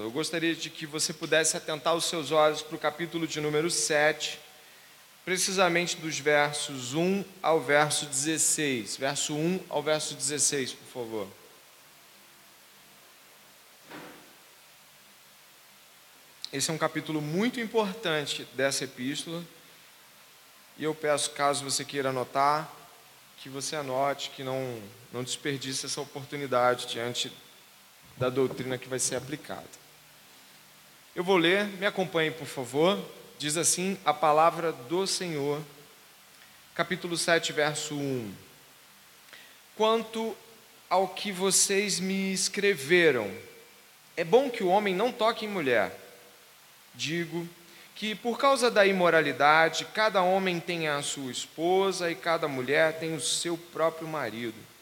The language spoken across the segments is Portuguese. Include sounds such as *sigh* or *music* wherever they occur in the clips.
Eu gostaria de que você pudesse atentar os seus olhos para o capítulo de número 7, precisamente dos versos 1 ao verso 16. Verso 1 ao verso 16, por favor. Esse é um capítulo muito importante dessa epístola. E eu peço, caso você queira anotar, que você anote, que não, não desperdice essa oportunidade diante da doutrina que vai ser aplicada. Eu vou ler, me acompanhe, por favor. Diz assim a palavra do Senhor, capítulo 7, verso 1. Quanto ao que vocês me escreveram, é bom que o homem não toque em mulher. Digo que por causa da imoralidade, cada homem tem a sua esposa e cada mulher tem o seu próprio marido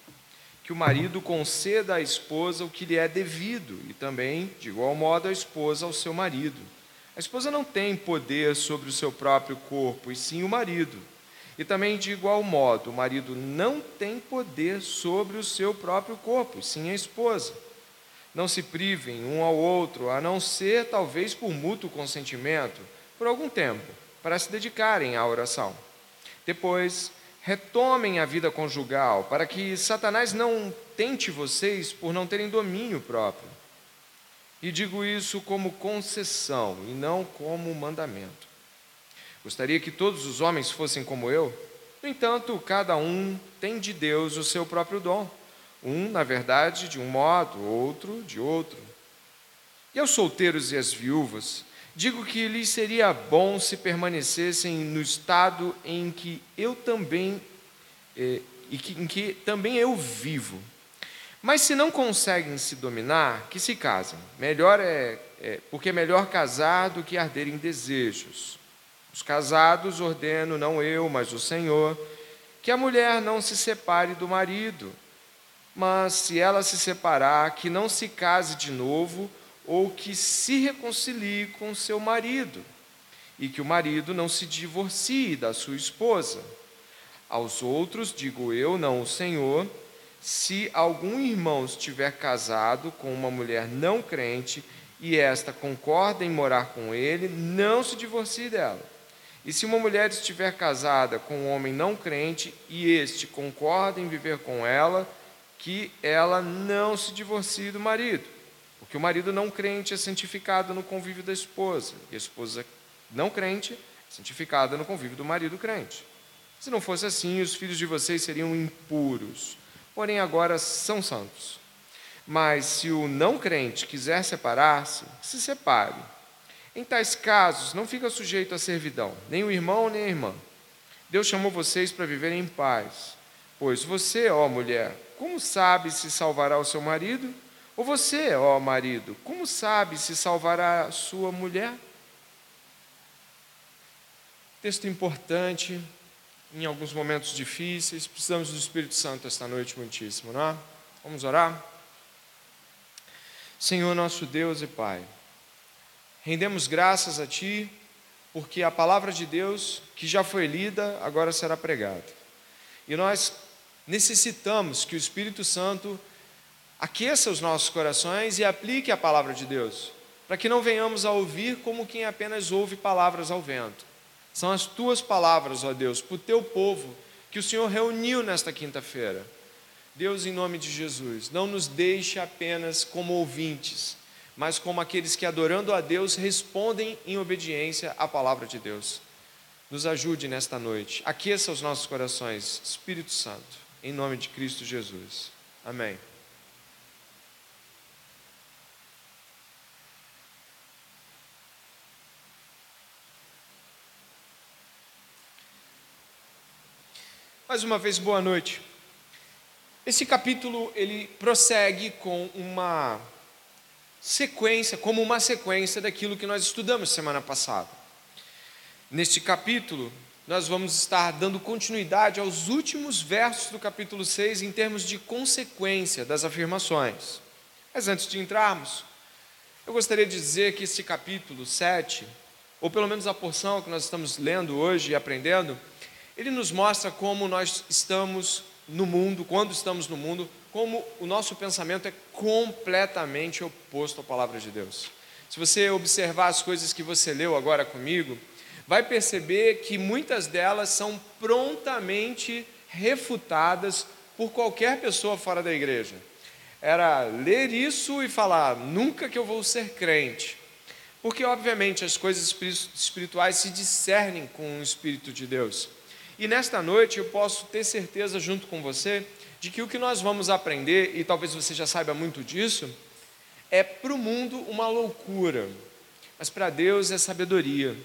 que o marido conceda à esposa o que lhe é devido, e também, de igual modo, a esposa ao seu marido. A esposa não tem poder sobre o seu próprio corpo, e sim o marido. E também, de igual modo, o marido não tem poder sobre o seu próprio corpo, e sim a esposa. Não se privem um ao outro, a não ser, talvez, por mútuo consentimento, por algum tempo, para se dedicarem à oração. Depois, retomem a vida conjugal, para que Satanás não tente vocês por não terem domínio próprio. E digo isso como concessão e não como mandamento. Gostaria que todos os homens fossem como eu, no entanto, cada um tem de Deus o seu próprio dom. Um, na verdade, de um modo, outro de outro. E aos solteiros e às viúvas, Digo que lhes seria bom se permanecessem no estado em que eu também eh, e que, em que também eu vivo. Mas se não conseguem se dominar, que se casem. Melhor é, é porque é melhor casar do que arder em desejos. Os casados ordeno não eu, mas o Senhor, que a mulher não se separe do marido, mas se ela se separar, que não se case de novo ou que se reconcilie com seu marido, e que o marido não se divorcie da sua esposa. Aos outros, digo eu, não o Senhor, se algum irmão estiver casado com uma mulher não crente e esta concorda em morar com ele, não se divorcie dela. E se uma mulher estiver casada com um homem não crente e este concorda em viver com ela, que ela não se divorcie do marido. Porque o marido não crente é santificado no convívio da esposa, e a esposa não crente é santificada no convívio do marido crente. Se não fosse assim, os filhos de vocês seriam impuros, porém agora são santos. Mas se o não crente quiser separar-se, se separe. Em tais casos, não fica sujeito à servidão, nem o irmão nem a irmã. Deus chamou vocês para viverem em paz. Pois você, ó mulher, como sabe se salvará o seu marido? Ou você, ó marido, como sabe se salvará a sua mulher? Texto importante, em alguns momentos difíceis, precisamos do Espírito Santo esta noite muitíssimo, não é? Vamos orar? Senhor nosso Deus e Pai, rendemos graças a Ti, porque a palavra de Deus, que já foi lida, agora será pregada. E nós necessitamos que o Espírito Santo aqueça os nossos corações e aplique a palavra de Deus, para que não venhamos a ouvir como quem apenas ouve palavras ao vento. São as tuas palavras, ó Deus, para o teu povo que o Senhor reuniu nesta quinta-feira. Deus, em nome de Jesus, não nos deixe apenas como ouvintes, mas como aqueles que, adorando a Deus, respondem em obediência à palavra de Deus. Nos ajude nesta noite, aqueça os nossos corações, Espírito Santo, em nome de Cristo Jesus. Amém. Mais uma vez, boa noite. Esse capítulo ele prossegue com uma sequência, como uma sequência daquilo que nós estudamos semana passada. Neste capítulo, nós vamos estar dando continuidade aos últimos versos do capítulo 6 em termos de consequência das afirmações. Mas antes de entrarmos, eu gostaria de dizer que esse capítulo 7, ou pelo menos a porção que nós estamos lendo hoje e aprendendo, ele nos mostra como nós estamos no mundo, quando estamos no mundo, como o nosso pensamento é completamente oposto à palavra de Deus. Se você observar as coisas que você leu agora comigo, vai perceber que muitas delas são prontamente refutadas por qualquer pessoa fora da igreja. Era ler isso e falar: nunca que eu vou ser crente. Porque, obviamente, as coisas espirituais se discernem com o Espírito de Deus. E nesta noite eu posso ter certeza, junto com você, de que o que nós vamos aprender, e talvez você já saiba muito disso, é para o mundo uma loucura, mas para Deus é sabedoria.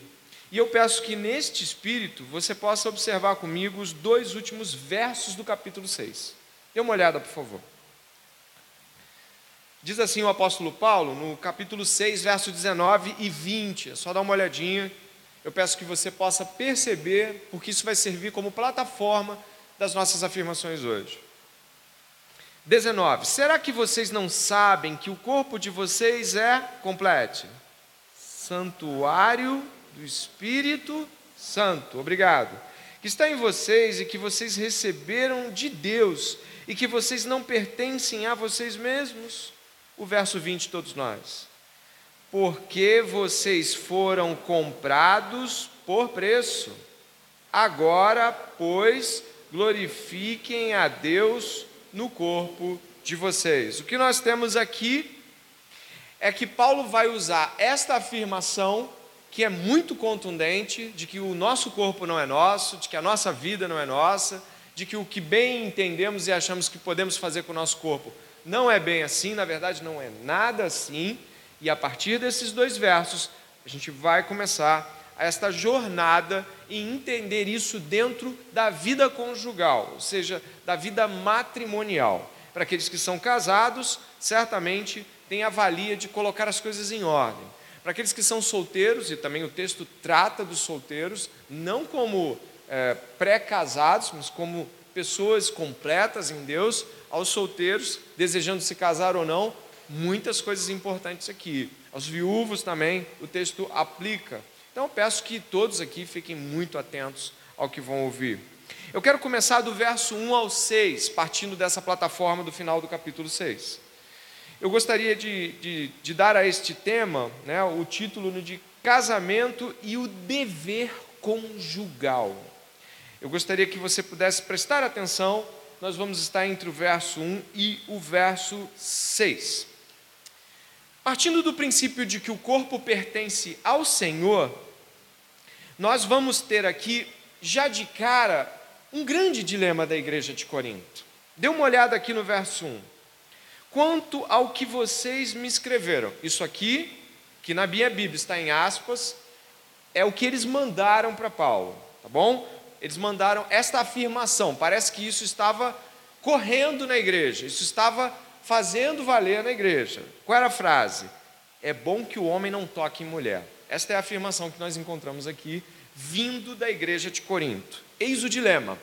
E eu peço que neste espírito você possa observar comigo os dois últimos versos do capítulo 6. Dê uma olhada, por favor. Diz assim o apóstolo Paulo, no capítulo 6, verso 19 e 20. É só dar uma olhadinha. Eu peço que você possa perceber, porque isso vai servir como plataforma das nossas afirmações hoje. 19. Será que vocês não sabem que o corpo de vocês é, complete, santuário do Espírito Santo? Obrigado. Que está em vocês e que vocês receberam de Deus e que vocês não pertencem a vocês mesmos? O verso 20, todos nós. Porque vocês foram comprados por preço. Agora, pois, glorifiquem a Deus no corpo de vocês. O que nós temos aqui é que Paulo vai usar esta afirmação, que é muito contundente, de que o nosso corpo não é nosso, de que a nossa vida não é nossa, de que o que bem entendemos e achamos que podemos fazer com o nosso corpo não é bem assim, na verdade não é nada assim, e a partir desses dois versos, a gente vai começar esta jornada e entender isso dentro da vida conjugal, ou seja, da vida matrimonial. Para aqueles que são casados, certamente tem a valia de colocar as coisas em ordem. Para aqueles que são solteiros, e também o texto trata dos solteiros, não como é, pré-casados, mas como pessoas completas em Deus, aos solteiros, desejando se casar ou não, muitas coisas importantes aqui. Aos viúvos também, o texto aplica. Então eu peço que todos aqui fiquem muito atentos ao que vão ouvir. Eu quero começar do verso 1 ao 6, partindo dessa plataforma do final do capítulo 6. Eu gostaria de, de, de dar a este tema né, o título de Casamento e o Dever Conjugal. Eu gostaria que você pudesse prestar atenção, nós vamos estar entre o verso 1 e o verso 6. Partindo do princípio de que o corpo pertence ao Senhor, nós vamos ter aqui, já de cara, um grande dilema da igreja de Corinto. Dê uma olhada aqui no verso 1. Quanto ao que vocês me escreveram, isso aqui, que na minha Bíblia está em aspas, é o que eles mandaram para Paulo, tá bom? Eles mandaram esta afirmação, parece que isso estava correndo na igreja, isso estava fazendo valer na igreja. Qual era a frase? É bom que o homem não toque em mulher. Esta é a afirmação que nós encontramos aqui, vindo da igreja de Corinto. Eis o dilema.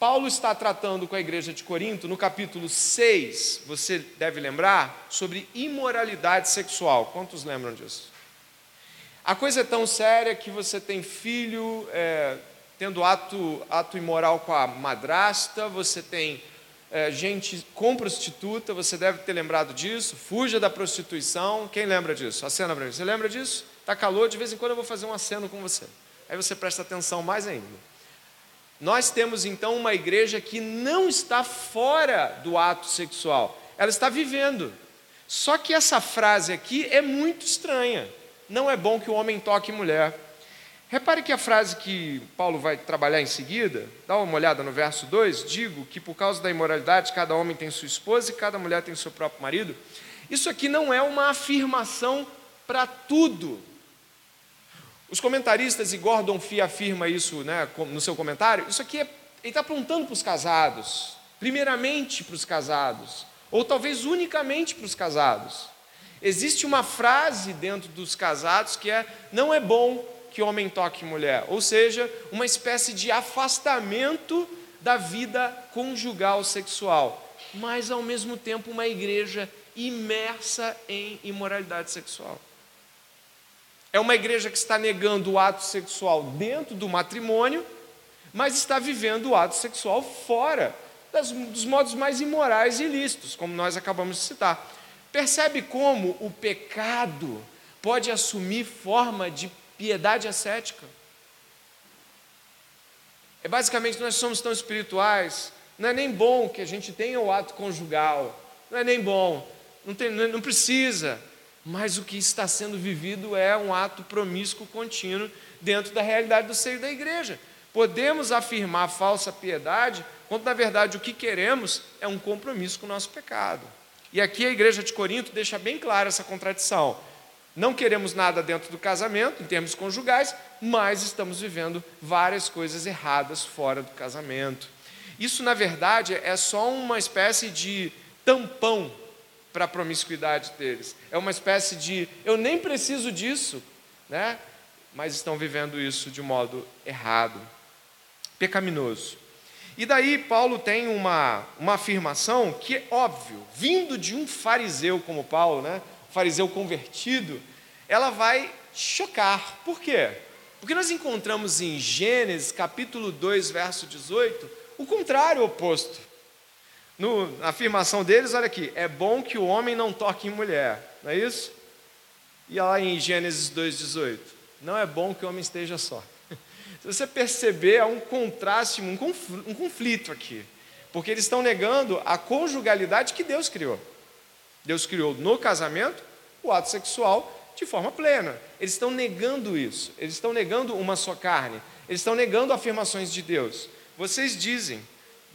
Paulo está tratando com a igreja de Corinto, no capítulo 6, você deve lembrar, sobre imoralidade sexual. Quantos lembram disso? A coisa é tão séria que você tem filho é, tendo ato, ato imoral com a madrasta, você tem é, gente com prostituta, você deve ter lembrado disso. Fuja da prostituição. Quem lembra disso? A cena para mim. Você lembra disso? Está calor, de vez em quando eu vou fazer um aceno com você. Aí você presta atenção mais ainda. Nós temos então uma igreja que não está fora do ato sexual, ela está vivendo. Só que essa frase aqui é muito estranha. Não é bom que o homem toque mulher. Repare que a frase que Paulo vai trabalhar em seguida, dá uma olhada no verso 2: digo que por causa da imoralidade cada homem tem sua esposa e cada mulher tem seu próprio marido. Isso aqui não é uma afirmação para tudo, os comentaristas, e Gordon Fee afirma isso né, no seu comentário, isso aqui é, ele está apontando para os casados, primeiramente para os casados, ou talvez unicamente para os casados. Existe uma frase dentro dos casados que é: não é bom que homem toque mulher, ou seja, uma espécie de afastamento da vida conjugal sexual, mas ao mesmo tempo uma igreja imersa em imoralidade sexual. É uma igreja que está negando o ato sexual dentro do matrimônio, mas está vivendo o ato sexual fora das, dos modos mais imorais e ilícitos, como nós acabamos de citar. Percebe como o pecado pode assumir forma de piedade ascética? É basicamente nós somos tão espirituais, não é nem bom que a gente tenha o ato conjugal, não é nem bom, não, tem, não precisa, mas o que está sendo vivido é um ato promíscuo contínuo dentro da realidade do seio da igreja. Podemos afirmar falsa piedade, quando na verdade o que queremos é um compromisso com o nosso pecado. E aqui a igreja de Corinto deixa bem clara essa contradição. Não queremos nada dentro do casamento, em termos conjugais, mas estamos vivendo várias coisas erradas fora do casamento. Isso, na verdade, é só uma espécie de tampão para a promiscuidade deles. É uma espécie de eu nem preciso disso, né? mas estão vivendo isso de modo errado, pecaminoso. E daí Paulo tem uma, uma afirmação que é óbvio, vindo de um fariseu como Paulo, né? Fariseu convertido, ela vai chocar. Por quê? Porque nós encontramos em Gênesis capítulo 2, verso 18, o contrário oposto. No, na afirmação deles, olha aqui, é bom que o homem não toque em mulher, não é isso? E lá em Gênesis 2,18, não é bom que o homem esteja só. *laughs* Se você perceber, há um contraste, um conflito aqui. Porque eles estão negando a conjugalidade que Deus criou. Deus criou no casamento o ato sexual de forma plena. Eles estão negando isso. Eles estão negando uma só carne. Eles estão negando afirmações de Deus. Vocês dizem,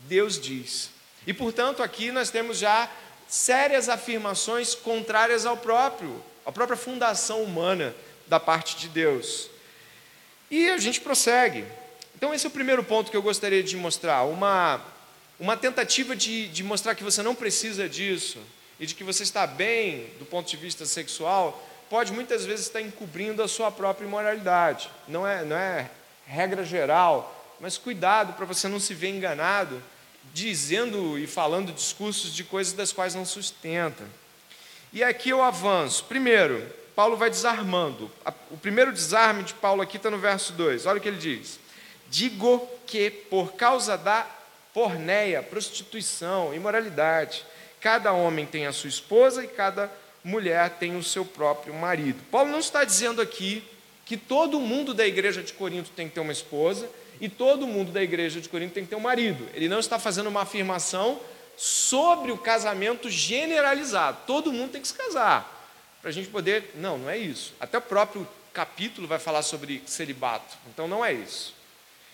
Deus diz. E portanto, aqui nós temos já sérias afirmações contrárias ao próprio, à própria fundação humana da parte de Deus. E a gente prossegue. Então, esse é o primeiro ponto que eu gostaria de mostrar: uma, uma tentativa de, de mostrar que você não precisa disso e de que você está bem do ponto de vista sexual, pode muitas vezes estar encobrindo a sua própria imoralidade. Não é, não é regra geral, mas cuidado para você não se ver enganado dizendo e falando discursos de coisas das quais não sustenta. E aqui eu avanço. Primeiro, Paulo vai desarmando. O primeiro desarme de Paulo aqui está no verso 2. Olha o que ele diz: Digo que por causa da porneia, prostituição, imoralidade, cada homem tem a sua esposa e cada mulher tem o seu próprio marido. Paulo não está dizendo aqui que todo mundo da igreja de Corinto tem que ter uma esposa e todo mundo da igreja de Corinto tem que ter um marido. Ele não está fazendo uma afirmação sobre o casamento generalizado. Todo mundo tem que se casar para a gente poder. Não, não é isso. Até o próprio capítulo vai falar sobre celibato. Então não é isso.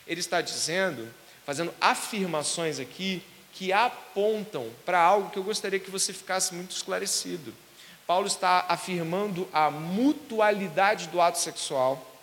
Ele está dizendo, fazendo afirmações aqui que apontam para algo que eu gostaria que você ficasse muito esclarecido. Paulo está afirmando a mutualidade do ato sexual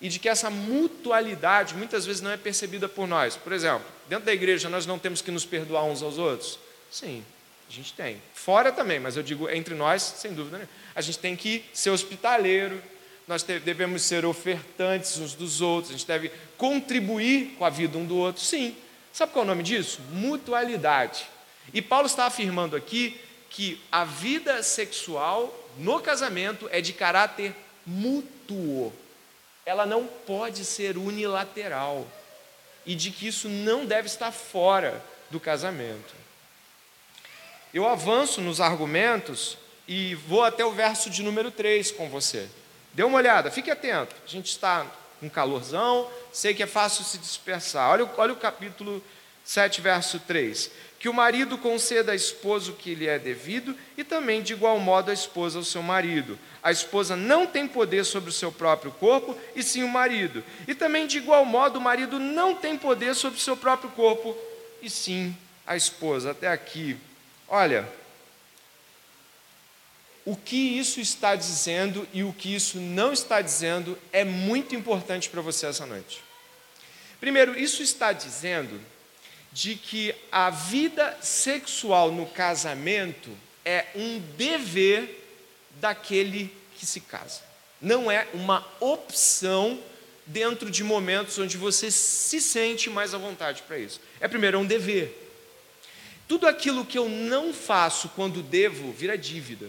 e de que essa mutualidade muitas vezes não é percebida por nós. Por exemplo, dentro da igreja nós não temos que nos perdoar uns aos outros? Sim, a gente tem. Fora também, mas eu digo entre nós, sem dúvida nenhuma. A gente tem que ser hospitaleiro, nós devemos ser ofertantes uns dos outros, a gente deve contribuir com a vida um do outro. Sim. Sabe qual é o nome disso? Mutualidade. E Paulo está afirmando aqui que a vida sexual no casamento é de caráter mútuo. Ela não pode ser unilateral. E de que isso não deve estar fora do casamento. Eu avanço nos argumentos e vou até o verso de número 3 com você. Dê uma olhada, fique atento. A gente está com calorzão, sei que é fácil se dispersar. Olha, olha o capítulo 7, verso 3. Que o marido conceda à esposa o que lhe é devido e também, de igual modo, a esposa ao seu marido. A esposa não tem poder sobre o seu próprio corpo, e sim o marido. E também, de igual modo, o marido não tem poder sobre o seu próprio corpo, e sim a esposa. Até aqui Olha, o que isso está dizendo e o que isso não está dizendo é muito importante para você essa noite. Primeiro, isso está dizendo de que a vida sexual no casamento é um dever daquele que se casa. Não é uma opção dentro de momentos onde você se sente mais à vontade para isso. É primeiro é um dever. Tudo aquilo que eu não faço quando devo vira dívida.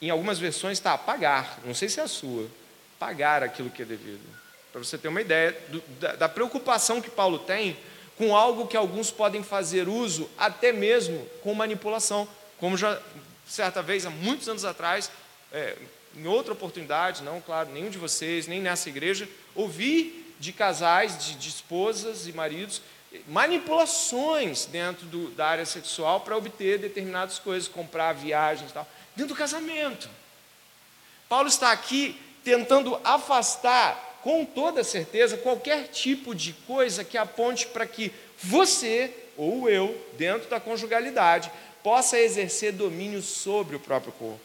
Em algumas versões está pagar, não sei se é a sua, pagar aquilo que é devido. Para você ter uma ideia do, da, da preocupação que Paulo tem com algo que alguns podem fazer uso até mesmo com manipulação, como já certa vez, há muitos anos atrás, é, em outra oportunidade, não, claro, nenhum de vocês, nem nessa igreja, ouvi de casais, de, de esposas e maridos, manipulações dentro do, da área sexual para obter determinadas coisas, comprar viagens e tal, dentro do casamento. Paulo está aqui tentando afastar com toda certeza qualquer tipo de coisa que aponte para que você ou eu, dentro da conjugalidade, possa exercer domínio sobre o próprio corpo.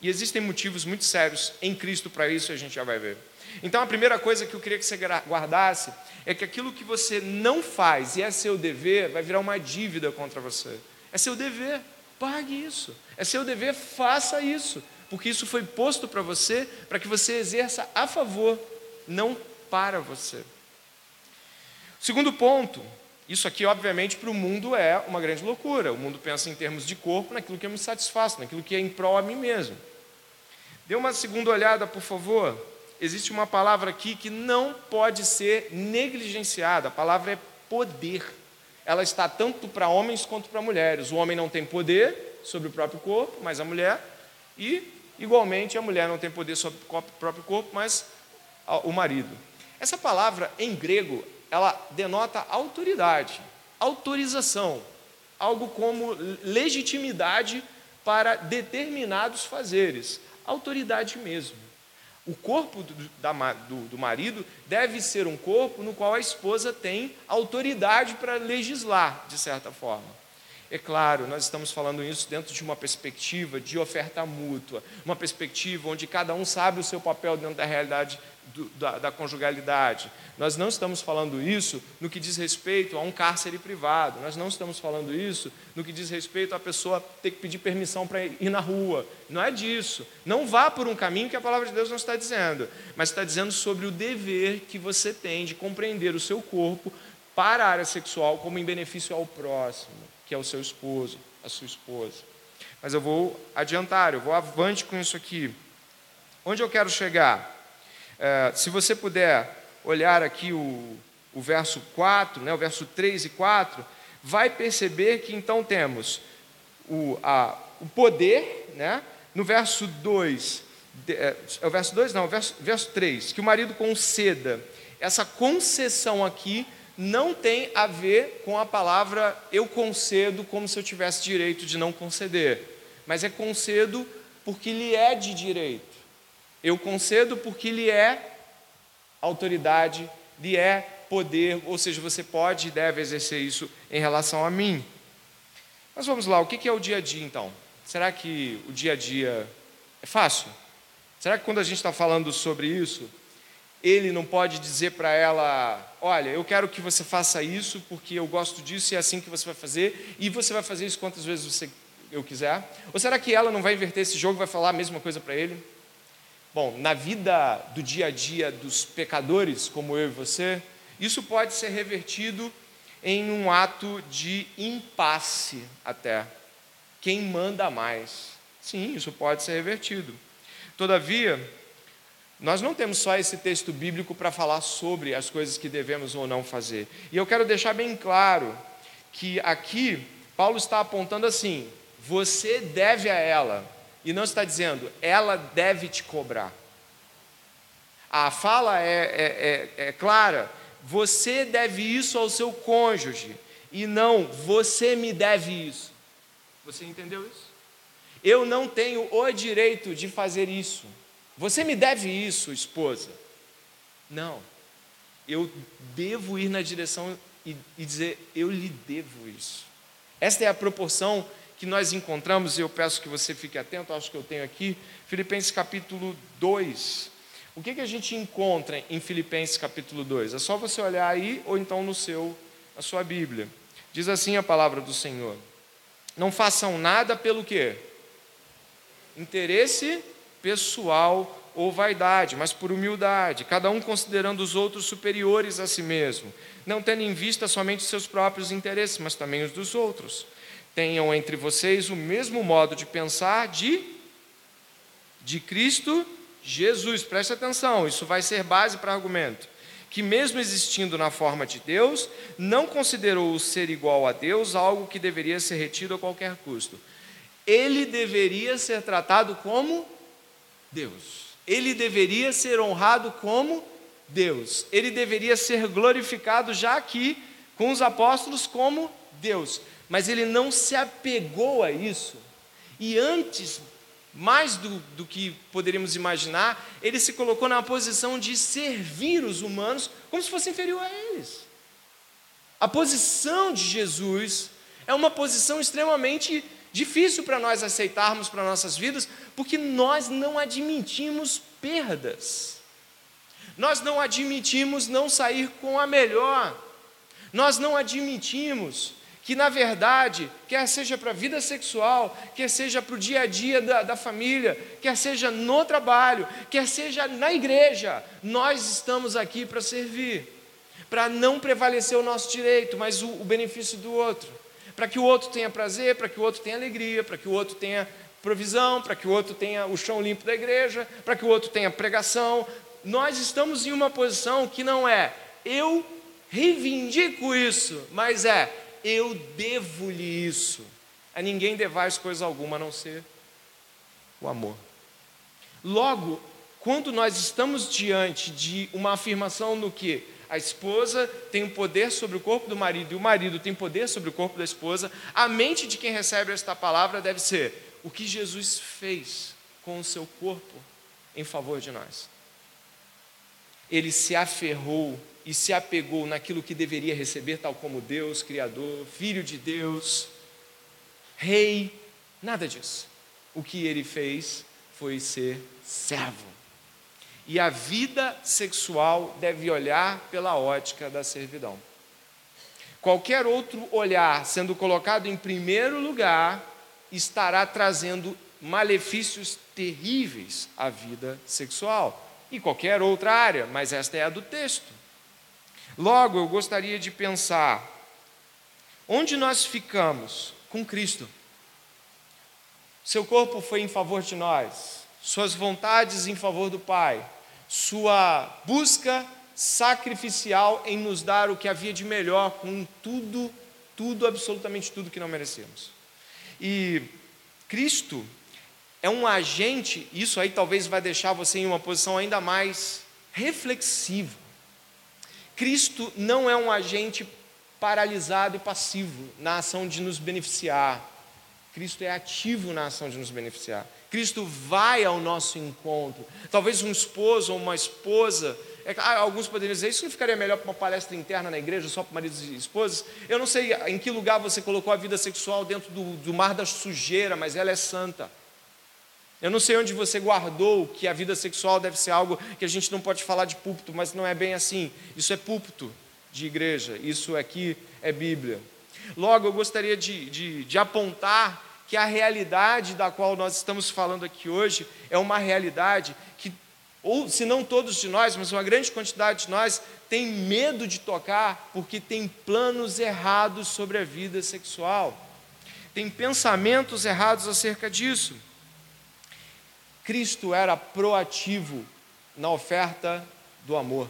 E existem motivos muito sérios em Cristo para isso, a gente já vai ver. Então, a primeira coisa que eu queria que você guardasse é que aquilo que você não faz e é seu dever vai virar uma dívida contra você. É seu dever, pague isso. É seu dever, faça isso. Porque isso foi posto para você para que você exerça a favor não para você. Segundo ponto, isso aqui, obviamente, para o mundo é uma grande loucura. O mundo pensa em termos de corpo, naquilo que eu me satisfaço, naquilo que é em prol a mim mesmo. Dê uma segunda olhada, por favor. Existe uma palavra aqui que não pode ser negligenciada. A palavra é poder. Ela está tanto para homens quanto para mulheres. O homem não tem poder sobre o próprio corpo, mas a mulher. E, igualmente, a mulher não tem poder sobre o próprio corpo, mas o marido. Essa palavra em grego, ela denota autoridade, autorização, algo como legitimidade para determinados fazeres, autoridade mesmo. O corpo do, da, do, do marido deve ser um corpo no qual a esposa tem autoridade para legislar, de certa forma. É claro, nós estamos falando isso dentro de uma perspectiva de oferta mútua, uma perspectiva onde cada um sabe o seu papel dentro da realidade do, da, da, conjugalidade. Nós não estamos falando isso no que diz respeito a um cárcere privado, nós não estamos falando isso no que diz respeito a pessoa ter que pedir permissão para ir na rua. Não é disso. Não vá por um caminho que a palavra de Deus não está dizendo, mas está dizendo sobre o dever que você tem de compreender o seu corpo para a área sexual como em benefício ao próximo, que é o seu esposo, a sua esposa. Mas eu vou adiantar, eu vou avante com isso aqui. Onde eu quero chegar? É, se você puder olhar aqui o, o verso 4, né, o verso 3 e 4, vai perceber que então temos o, a, o poder, né, no verso 2, é, é o verso 2 não, o verso, verso 3, que o marido conceda. Essa concessão aqui não tem a ver com a palavra eu concedo como se eu tivesse direito de não conceder, mas é concedo porque lhe é de direito. Eu concedo porque lhe é autoridade, lhe é poder, ou seja, você pode e deve exercer isso em relação a mim. Mas vamos lá, o que é o dia a dia então? Será que o dia a dia é fácil? Será que quando a gente está falando sobre isso, ele não pode dizer para ela: Olha, eu quero que você faça isso porque eu gosto disso e é assim que você vai fazer, e você vai fazer isso quantas vezes você, eu quiser? Ou será que ela não vai inverter esse jogo e vai falar a mesma coisa para ele? Bom, na vida do dia a dia dos pecadores, como eu e você, isso pode ser revertido em um ato de impasse até. Quem manda mais? Sim, isso pode ser revertido. Todavia, nós não temos só esse texto bíblico para falar sobre as coisas que devemos ou não fazer. E eu quero deixar bem claro que aqui Paulo está apontando assim: você deve a ela e não está dizendo, ela deve te cobrar. A fala é, é, é, é clara, você deve isso ao seu cônjuge, e não, você me deve isso. Você entendeu isso? Eu não tenho o direito de fazer isso. Você me deve isso, esposa. Não. Eu devo ir na direção e, e dizer, eu lhe devo isso. Esta é a proporção que nós encontramos, e eu peço que você fique atento, acho que eu tenho aqui, Filipenses capítulo 2. O que, que a gente encontra em Filipenses capítulo 2? É só você olhar aí ou então no seu, na sua Bíblia. Diz assim a palavra do Senhor: Não façam nada pelo quê? Interesse pessoal ou vaidade, mas por humildade, cada um considerando os outros superiores a si mesmo, não tendo em vista somente seus próprios interesses, mas também os dos outros tenham entre vocês o mesmo modo de pensar de, de Cristo Jesus. Preste atenção, isso vai ser base para argumento. que, mesmo existindo na forma de Deus, não considerou o ser igual a Deus algo que deveria ser retido a qualquer custo. Ele deveria ser tratado como Deus. Ele deveria ser honrado como Deus. Ele deveria ser glorificado já aqui com os apóstolos como Deus. Mas ele não se apegou a isso. E antes, mais do, do que poderíamos imaginar, ele se colocou na posição de servir os humanos como se fosse inferior a eles. A posição de Jesus é uma posição extremamente difícil para nós aceitarmos para nossas vidas, porque nós não admitimos perdas. Nós não admitimos não sair com a melhor. Nós não admitimos que na verdade, quer seja para a vida sexual, quer seja para o dia a dia da, da, família, quer seja no trabalho, quer seja na igreja, nós estamos aqui para servir, para não prevalecer o nosso direito, mas o, o benefício do outro, para que o outro tenha prazer, para que o outro tenha alegria, para que o outro tenha provisão, para que o outro tenha o chão limpo da igreja, para que o outro tenha pregação. Nós estamos em uma posição que não é eu reivindico isso, mas é eu devo-lhe isso. A ninguém devais coisa alguma a não ser o amor. Logo, quando nós estamos diante de uma afirmação no que a esposa tem um poder sobre o corpo do marido e o marido tem poder sobre o corpo da esposa, a mente de quem recebe esta palavra deve ser o que Jesus fez com o seu corpo em favor de nós. Ele se aferrou e se apegou naquilo que deveria receber, tal como Deus, Criador, Filho de Deus, Rei, nada disso. O que ele fez foi ser servo. E a vida sexual deve olhar pela ótica da servidão. Qualquer outro olhar sendo colocado em primeiro lugar estará trazendo malefícios terríveis à vida sexual e qualquer outra área, mas esta é a do texto. Logo, eu gostaria de pensar: onde nós ficamos com Cristo? Seu corpo foi em favor de nós, suas vontades em favor do Pai, sua busca sacrificial em nos dar o que havia de melhor com tudo, tudo, absolutamente tudo que não merecemos. E Cristo é um agente, isso aí talvez vai deixar você em uma posição ainda mais reflexiva. Cristo não é um agente paralisado e passivo na ação de nos beneficiar. Cristo é ativo na ação de nos beneficiar. Cristo vai ao nosso encontro. Talvez um esposo ou uma esposa. É, ah, alguns poderiam dizer, isso não ficaria melhor para uma palestra interna na igreja, só para maridos e esposas? Eu não sei em que lugar você colocou a vida sexual dentro do, do mar da sujeira, mas ela é santa. Eu não sei onde você guardou que a vida sexual deve ser algo que a gente não pode falar de púlpito, mas não é bem assim. Isso é púlpito de igreja, isso aqui é Bíblia. Logo, eu gostaria de, de, de apontar que a realidade da qual nós estamos falando aqui hoje é uma realidade que, ou se não todos de nós, mas uma grande quantidade de nós, tem medo de tocar porque tem planos errados sobre a vida sexual, tem pensamentos errados acerca disso. Cristo era proativo na oferta do amor.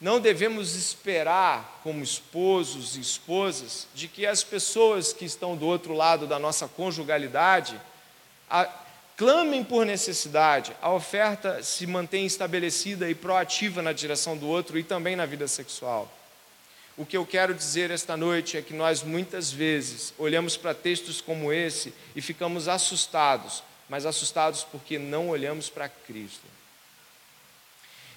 Não devemos esperar, como esposos e esposas, de que as pessoas que estão do outro lado da nossa conjugalidade a, clamem por necessidade. A oferta se mantém estabelecida e proativa na direção do outro e também na vida sexual. O que eu quero dizer esta noite é que nós muitas vezes olhamos para textos como esse e ficamos assustados mas assustados porque não olhamos para Cristo.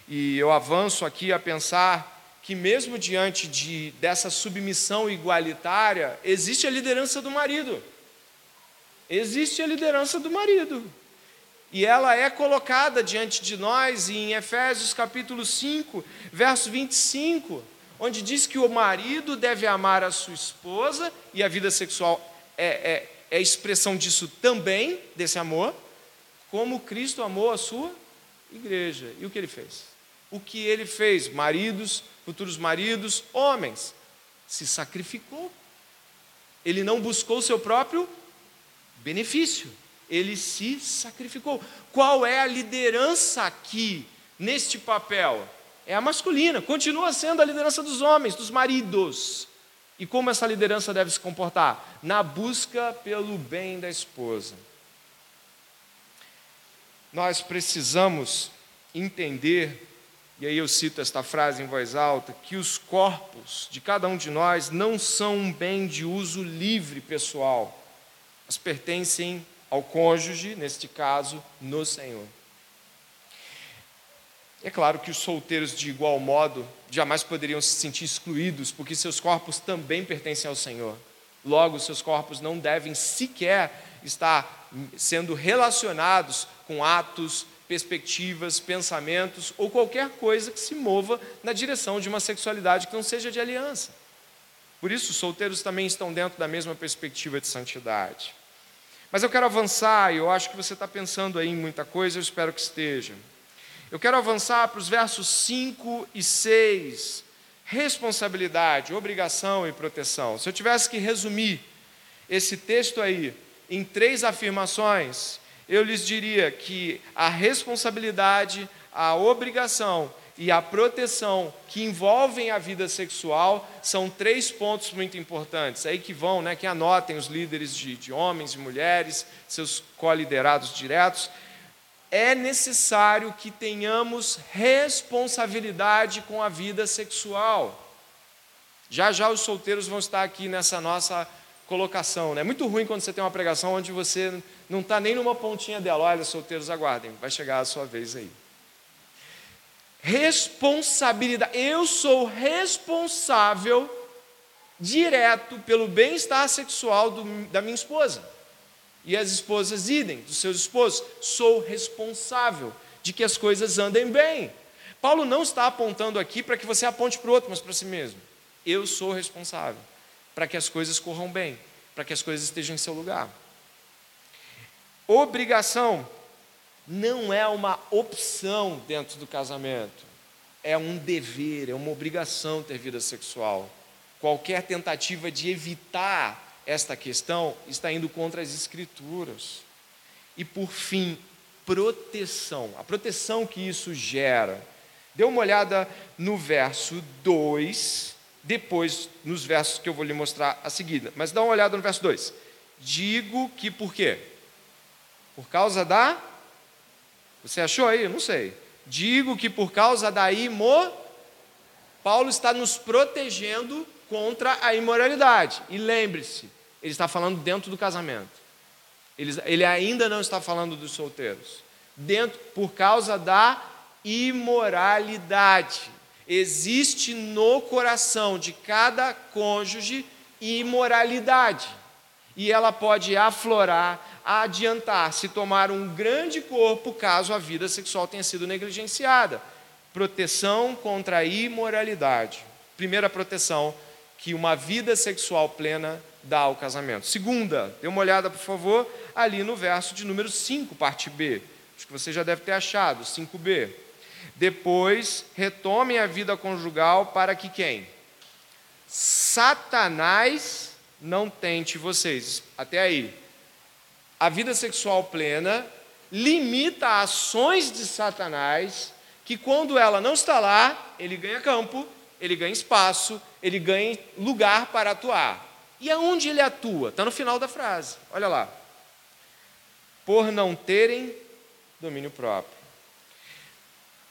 E eu avanço aqui a pensar que, mesmo diante de, dessa submissão igualitária, existe a liderança do marido. Existe a liderança do marido. E ela é colocada diante de nós em Efésios capítulo 5, verso 25, onde diz que o marido deve amar a sua esposa, e a vida sexual é, é, é expressão disso também, desse amor, como Cristo amou a sua igreja. E o que ele fez? O que ele fez? Maridos, futuros maridos, homens, se sacrificou. Ele não buscou seu próprio benefício, ele se sacrificou. Qual é a liderança aqui, neste papel? é a masculina, continua sendo a liderança dos homens, dos maridos. E como essa liderança deve se comportar? Na busca pelo bem da esposa. Nós precisamos entender, e aí eu cito esta frase em voz alta, que os corpos de cada um de nós não são um bem de uso livre pessoal, mas pertencem ao cônjuge, neste caso, no Senhor. É claro que os solteiros, de igual modo, jamais poderiam se sentir excluídos, porque seus corpos também pertencem ao Senhor. Logo, seus corpos não devem sequer estar sendo relacionados com atos, perspectivas, pensamentos ou qualquer coisa que se mova na direção de uma sexualidade que não seja de aliança. Por isso, os solteiros também estão dentro da mesma perspectiva de santidade. Mas eu quero avançar, e eu acho que você está pensando aí em muita coisa, eu espero que esteja. Eu quero avançar para os versos 5 e 6. Responsabilidade, obrigação e proteção. Se eu tivesse que resumir esse texto aí em três afirmações, eu lhes diria que a responsabilidade, a obrigação e a proteção que envolvem a vida sexual são três pontos muito importantes. Aí que vão, né, que anotem os líderes de, de homens e mulheres, seus co-liderados diretos, é necessário que tenhamos responsabilidade com a vida sexual. Já já os solteiros vão estar aqui nessa nossa colocação. Né? É muito ruim quando você tem uma pregação onde você não está nem numa pontinha dela. Olha, solteiros, aguardem, vai chegar a sua vez aí. Responsabilidade. Eu sou responsável direto pelo bem-estar sexual do, da minha esposa e as esposas idem dos seus esposos. Sou responsável de que as coisas andem bem. Paulo não está apontando aqui para que você aponte para o outro, mas para si mesmo. Eu sou responsável para que as coisas corram bem, para que as coisas estejam em seu lugar. Obrigação não é uma opção dentro do casamento, é um dever, é uma obrigação ter vida sexual. Qualquer tentativa de evitar esta questão está indo contra as Escrituras. E por fim, proteção. A proteção que isso gera. Dê uma olhada no verso 2, depois nos versos que eu vou lhe mostrar a seguida. Mas dá uma olhada no verso 2. Digo que por quê? Por causa da. Você achou aí? Eu não sei. Digo que por causa da imo. Paulo está nos protegendo contra a imoralidade. E lembre-se, ele está falando dentro do casamento. Ele, ele ainda não está falando dos solteiros. Dentro, por causa da imoralidade. Existe no coração de cada cônjuge imoralidade. E ela pode aflorar, adiantar, se tomar um grande corpo caso a vida sexual tenha sido negligenciada. Proteção contra a imoralidade. Primeira proteção que uma vida sexual plena dá ao casamento. Segunda, dê uma olhada, por favor, ali no verso de número 5, parte B. Acho que você já deve ter achado, 5b. Depois, retomem a vida conjugal para que quem? Satanás não tente vocês. Até aí. A vida sexual plena limita ações de Satanás, que quando ela não está lá, ele ganha campo, ele ganha espaço, ele ganha lugar para atuar. E aonde ele atua? Está no final da frase. Olha lá. Por não terem domínio próprio.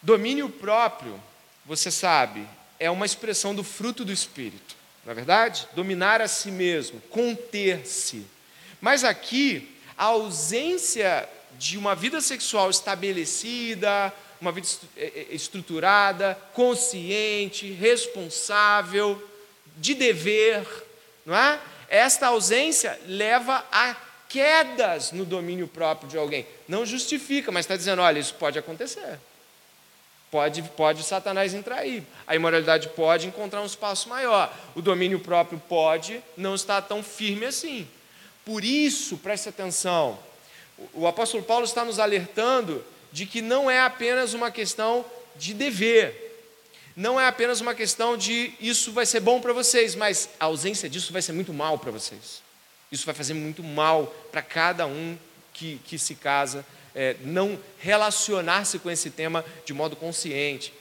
Domínio próprio, você sabe, é uma expressão do fruto do Espírito. Não é verdade? Dominar a si mesmo, conter-se. Mas aqui, a ausência de uma vida sexual estabelecida, uma vida é, é, estruturada, consciente, responsável, de dever, não é? Esta ausência leva a quedas no domínio próprio de alguém. Não justifica, mas está dizendo: olha, isso pode acontecer. Pode, pode Satanás entrar aí. A imoralidade pode encontrar um espaço maior. O domínio próprio pode não estar tão firme assim. Por isso, preste atenção, o apóstolo Paulo está nos alertando de que não é apenas uma questão de dever, não é apenas uma questão de isso vai ser bom para vocês, mas a ausência disso vai ser muito mal para vocês. Isso vai fazer muito mal para cada um que, que se casa, é, não relacionar-se com esse tema de modo consciente.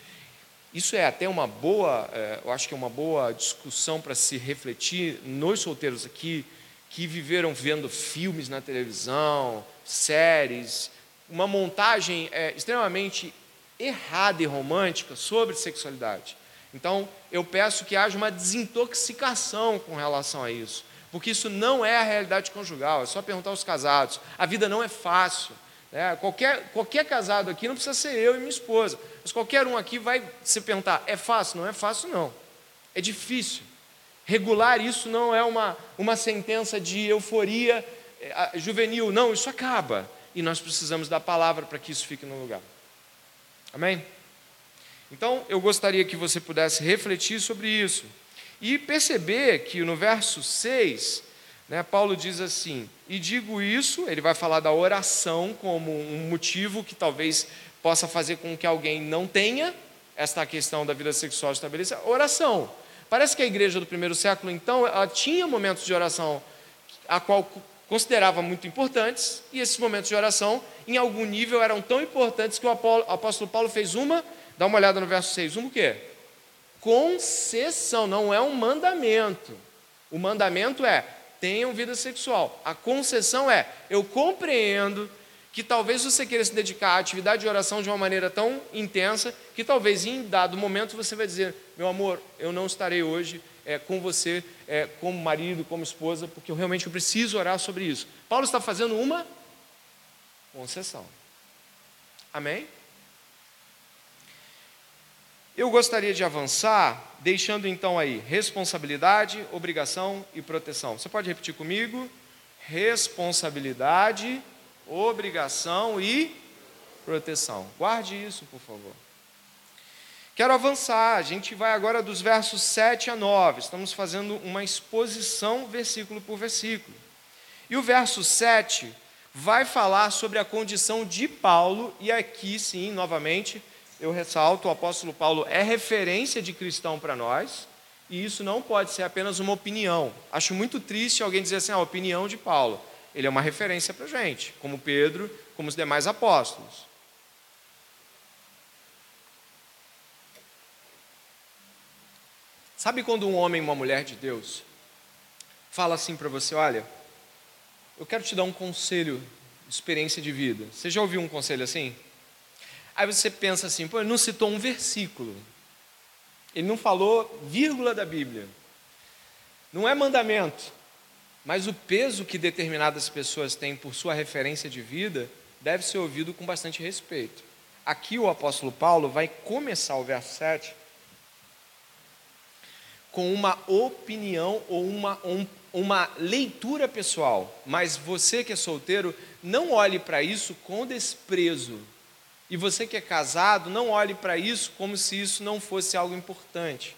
isso é até uma boa, é, eu acho que é uma boa discussão para se refletir nos solteiros aqui, que viveram vendo filmes na televisão, séries, uma montagem é, extremamente errada e romântica sobre sexualidade. Então, eu peço que haja uma desintoxicação com relação a isso, porque isso não é a realidade conjugal, é só perguntar aos casados. A vida não é fácil. Né? Qualquer, qualquer casado aqui não precisa ser eu e minha esposa, mas qualquer um aqui vai se perguntar: é fácil? Não é fácil, não. É difícil. Regular isso não é uma, uma sentença de euforia é, juvenil, não, isso acaba. E nós precisamos da palavra para que isso fique no lugar. Amém? Então, eu gostaria que você pudesse refletir sobre isso e perceber que no verso 6, né, Paulo diz assim: E digo isso, ele vai falar da oração como um motivo que talvez possa fazer com que alguém não tenha esta questão da vida sexual estabelecida. Oração. Parece que a igreja do primeiro século, então, ela tinha momentos de oração a qual considerava muito importantes, e esses momentos de oração, em algum nível, eram tão importantes que o apóstolo Paulo fez uma, dá uma olhada no verso 6, um o quê? Concessão, não é um mandamento. O mandamento é, tenham vida sexual. A concessão é, eu compreendo que talvez você queira se dedicar à atividade de oração de uma maneira tão intensa que talvez em dado momento você vai dizer: meu amor, eu não estarei hoje é, com você é, como marido, como esposa, porque eu realmente preciso orar sobre isso. Paulo está fazendo uma concessão. Amém? Eu gostaria de avançar, deixando então aí responsabilidade, obrigação e proteção. Você pode repetir comigo? Responsabilidade, obrigação e proteção. Guarde isso, por favor. Quero avançar, a gente vai agora dos versos 7 a 9, estamos fazendo uma exposição versículo por versículo. E o verso 7 vai falar sobre a condição de Paulo, e aqui sim, novamente, eu ressalto: o apóstolo Paulo é referência de cristão para nós, e isso não pode ser apenas uma opinião. Acho muito triste alguém dizer assim, a ah, opinião de Paulo. Ele é uma referência para a gente, como Pedro, como os demais apóstolos. Sabe quando um homem e uma mulher de Deus fala assim para você: olha, eu quero te dar um conselho de experiência de vida. Você já ouviu um conselho assim? Aí você pensa assim: pô, ele não citou um versículo, ele não falou vírgula da Bíblia, não é mandamento, mas o peso que determinadas pessoas têm por sua referência de vida deve ser ouvido com bastante respeito. Aqui o apóstolo Paulo vai começar o verso 7 com uma opinião ou uma, um, uma leitura pessoal, mas você que é solteiro, não olhe para isso com desprezo. E você que é casado, não olhe para isso como se isso não fosse algo importante.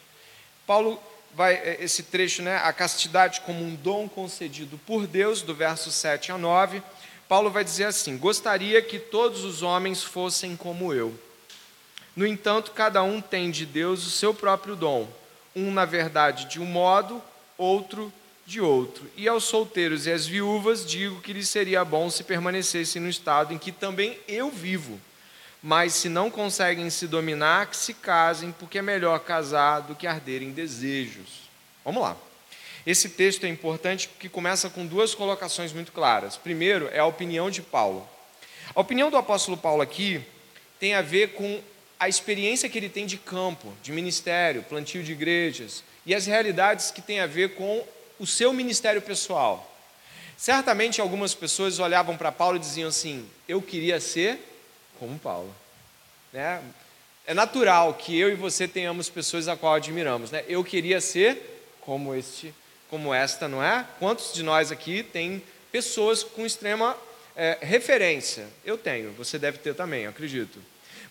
Paulo vai é, esse trecho, né, a castidade como um dom concedido por Deus, do verso 7 a 9. Paulo vai dizer assim: Gostaria que todos os homens fossem como eu. No entanto, cada um tem de Deus o seu próprio dom um na verdade de um modo, outro de outro. E aos solteiros e às viúvas digo que lhes seria bom se permanecessem no estado em que também eu vivo. Mas se não conseguem se dominar, que se casem, porque é melhor casar do que arder em desejos. Vamos lá. Esse texto é importante porque começa com duas colocações muito claras. Primeiro é a opinião de Paulo. A opinião do apóstolo Paulo aqui tem a ver com a experiência que ele tem de campo, de ministério, plantio de igrejas e as realidades que tem a ver com o seu ministério pessoal. Certamente algumas pessoas olhavam para Paulo e diziam assim: Eu queria ser como Paulo. Né? É natural que eu e você tenhamos pessoas a qual admiramos. Né? Eu queria ser como este, como esta, não é? Quantos de nós aqui tem pessoas com extrema é, referência? Eu tenho, você deve ter também, acredito.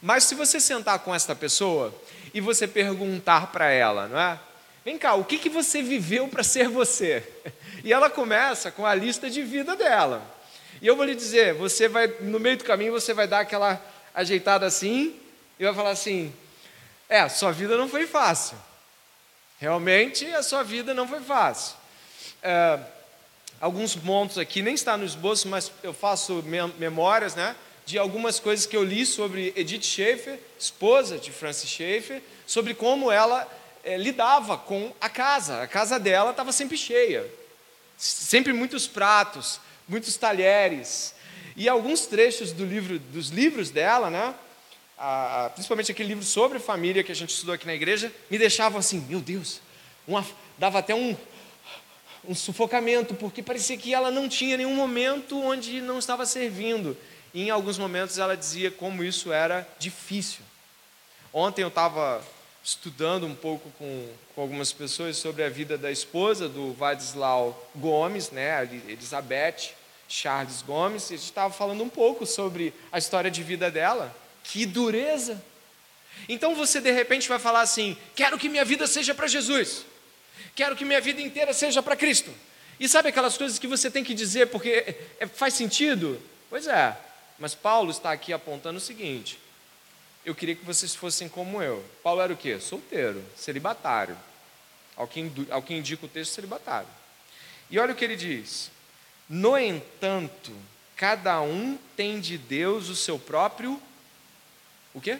Mas se você sentar com esta pessoa e você perguntar para ela, não é? Vem cá, o que, que você viveu para ser você? *laughs* E ela começa com a lista de vida dela. E eu vou lhe dizer, você vai, no meio do caminho, você vai dar aquela ajeitada assim, e vai falar assim: é, sua vida não foi fácil. Realmente, a sua vida não foi fácil. É, alguns pontos aqui, nem está no esboço, mas eu faço memórias, né? de algumas coisas que eu li sobre Edith Schaefer, esposa de Francis Schaefer, sobre como ela é, lidava com a casa. A casa dela estava sempre cheia, sempre muitos pratos, muitos talheres. E alguns trechos do livro, dos livros dela, né, a, principalmente aquele livro sobre família que a gente estudou aqui na igreja, me deixavam assim, meu Deus, uma, dava até um, um sufocamento, porque parecia que ela não tinha nenhum momento onde não estava servindo. E em alguns momentos ela dizia como isso era difícil. Ontem eu estava estudando um pouco com, com, algumas pessoas sobre a vida da esposa do Vadislau Gomes, né, Elizabeth Charles Gomes, e a gente estava falando um pouco sobre a história de vida dela. Que dureza! Então você de repente vai falar assim: quero que minha vida seja para Jesus, quero que minha vida inteira seja para Cristo. E sabe aquelas coisas que você tem que dizer porque é, é, faz sentido? Pois é, mas Paulo está aqui apontando o seguinte: eu queria que vocês fossem como eu. Paulo era o quê? Solteiro, celibatário. Ao que, ao que indica o texto, celibatário. E olha o que ele diz: No entanto, cada um tem de Deus o seu próprio o quê?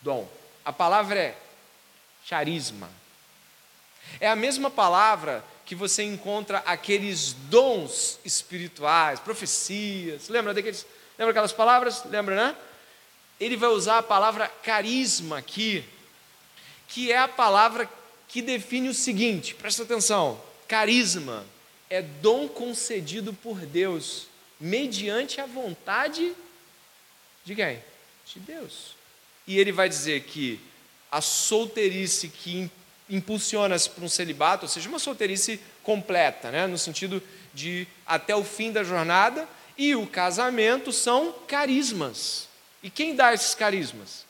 Dom. A palavra é charisma. É a mesma palavra que você encontra aqueles dons espirituais, profecias. Lembra daqueles? Lembra aquelas palavras? Lembra, né? Ele vai usar a palavra carisma aqui, que é a palavra que define o seguinte, presta atenção: carisma é dom concedido por Deus mediante a vontade de quem? de Deus. E ele vai dizer que a solteirice que impulsiona-se para um celibato, ou seja, uma solteirice completa, né? no sentido de até o fim da jornada, e o casamento são carismas. E quem dá esses carismas?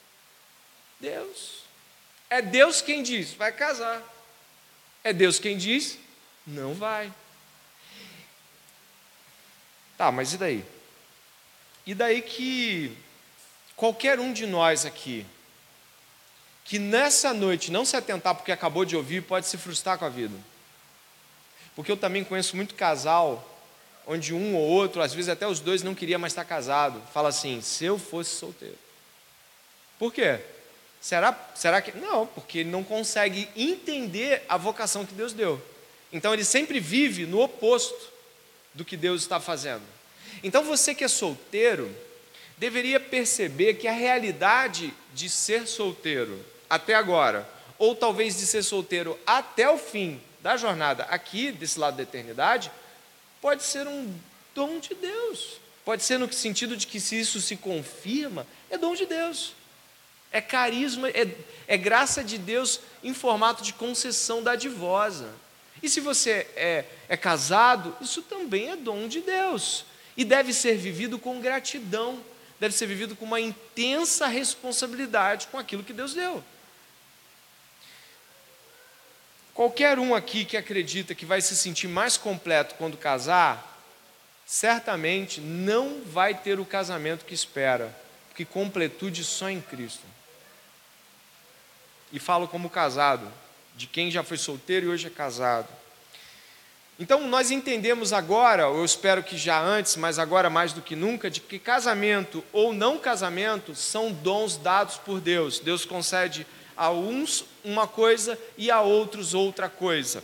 Deus. É Deus quem diz, vai casar. É Deus quem diz, não vai. Tá, mas e daí? E daí que qualquer um de nós aqui que nessa noite não se atentar porque acabou de ouvir, pode se frustrar com a vida. Porque eu também conheço muito casal onde um ou outro, às vezes até os dois não queria mais estar casado, fala assim: "Se eu fosse solteiro". Por quê? Será, será que não? Porque ele não consegue entender a vocação que Deus deu. Então ele sempre vive no oposto do que Deus está fazendo. Então você que é solteiro, deveria perceber que a realidade de ser solteiro até agora, ou talvez de ser solteiro até o fim da jornada aqui, desse lado da eternidade, pode ser um dom de Deus. Pode ser no sentido de que se isso se confirma, é dom de Deus. É carisma, é, é graça de Deus em formato de concessão dadivosa. E se você é, é casado, isso também é dom de Deus. E deve ser vivido com gratidão deve ser vivido com uma intensa responsabilidade com aquilo que Deus deu. Qualquer um aqui que acredita que vai se sentir mais completo quando casar, certamente não vai ter o casamento que espera, porque completude só em Cristo. E falo como casado, de quem já foi solteiro e hoje é casado. Então, nós entendemos agora, eu espero que já antes, mas agora mais do que nunca, de que casamento ou não casamento são dons dados por Deus. Deus concede a uns uma coisa e a outros outra coisa.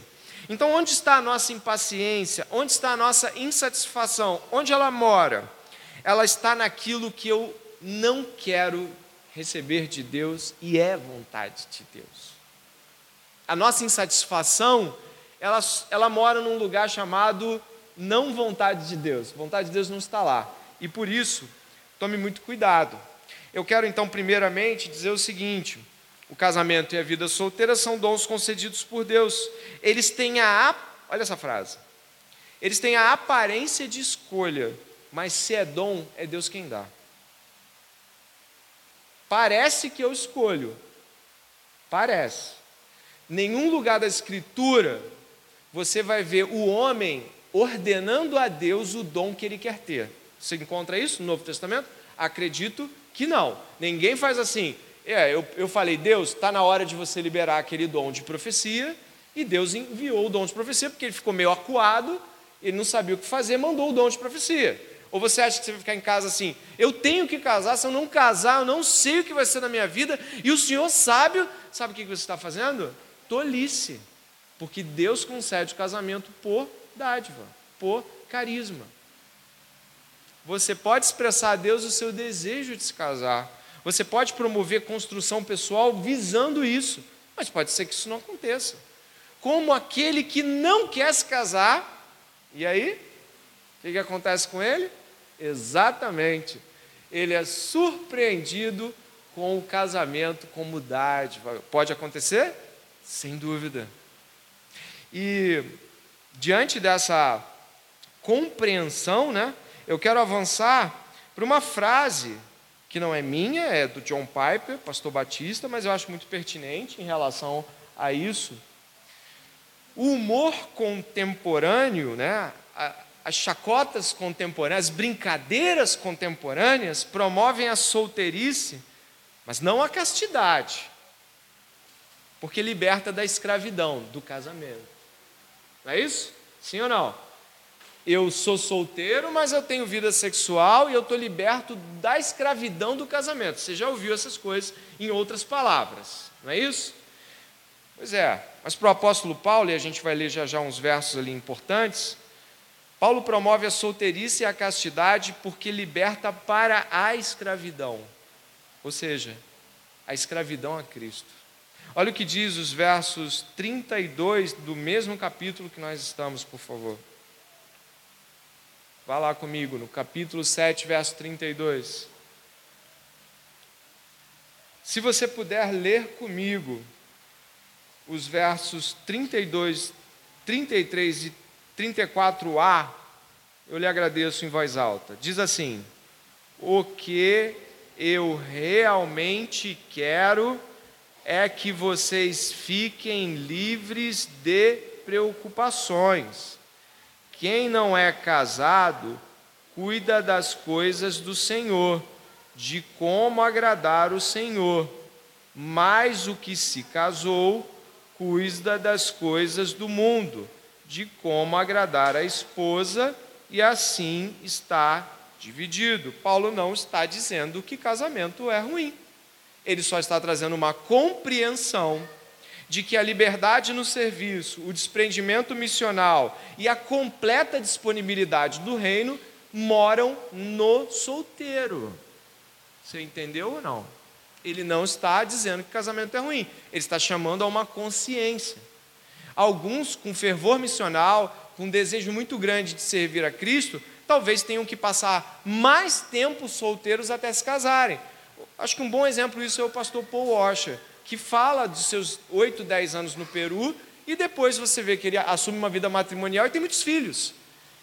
Então, onde está a nossa impaciência? Onde está a nossa insatisfação? Onde ela mora? Ela está naquilo que eu não quero receber de Deus e é vontade de Deus. A nossa insatisfação ela, ela mora num lugar chamado não vontade de Deus. Vontade de Deus não está lá. E por isso, tome muito cuidado. Eu quero então, primeiramente, dizer o seguinte: o casamento e a vida solteira são dons concedidos por Deus. Eles têm a. Olha essa frase. Eles têm a aparência de escolha, mas se é dom, é Deus quem dá. Parece que eu escolho. Parece. Nenhum lugar da Escritura você vai ver o homem ordenando a Deus o dom que ele quer ter. Você encontra isso no Novo Testamento? Acredito que não. Ninguém faz assim. É, eu, eu falei, Deus, está na hora de você liberar aquele dom de profecia, e Deus enviou o dom de profecia, porque ele ficou meio acuado, ele não sabia o que fazer, mandou o dom de profecia. Ou você acha que você vai ficar em casa assim, eu tenho que casar, se eu não casar, eu não sei o que vai ser na minha vida, e o Senhor sábio, sabe o que você está fazendo? Tolice. Porque Deus concede o casamento por dádiva, por carisma. Você pode expressar a Deus o seu desejo de se casar. Você pode promover construção pessoal visando isso, mas pode ser que isso não aconteça. Como aquele que não quer se casar, e aí? O que, que acontece com ele? Exatamente. Ele é surpreendido com o casamento como dádiva. Pode acontecer? Sem dúvida. E diante dessa compreensão, né, eu quero avançar para uma frase que não é minha, é do John Piper, pastor batista, mas eu acho muito pertinente em relação a isso. O humor contemporâneo, né, as chacotas contemporâneas, as brincadeiras contemporâneas promovem a solteirice, mas não a castidade, porque liberta da escravidão, do casamento. Não é isso? Sim ou não? Eu sou solteiro, mas eu tenho vida sexual e eu estou liberto da escravidão do casamento. Você já ouviu essas coisas em outras palavras, não é isso? Pois é, mas para o apóstolo Paulo, e a gente vai ler já já uns versos ali importantes, Paulo promove a solteirice e a castidade porque liberta para a escravidão, ou seja, a escravidão a Cristo. Olha o que diz os versos 32 do mesmo capítulo que nós estamos, por favor. Vá lá comigo, no capítulo 7, verso 32. Se você puder ler comigo os versos 32, 33 e 34a, eu lhe agradeço em voz alta. Diz assim: O que eu realmente quero é que vocês fiquem livres de preocupações. Quem não é casado, cuida das coisas do Senhor, de como agradar o Senhor. Mas o que se casou, cuida das coisas do mundo, de como agradar a esposa, e assim está dividido. Paulo não está dizendo que casamento é ruim ele só está trazendo uma compreensão de que a liberdade no serviço, o desprendimento missional e a completa disponibilidade do reino moram no solteiro. Você entendeu ou não? Ele não está dizendo que casamento é ruim, ele está chamando a uma consciência. Alguns, com fervor missional, com um desejo muito grande de servir a Cristo, talvez tenham que passar mais tempo solteiros até se casarem, Acho que um bom exemplo disso é o pastor Paul Washer, que fala de seus 8, 10 anos no Peru e depois você vê que ele assume uma vida matrimonial e tem muitos filhos.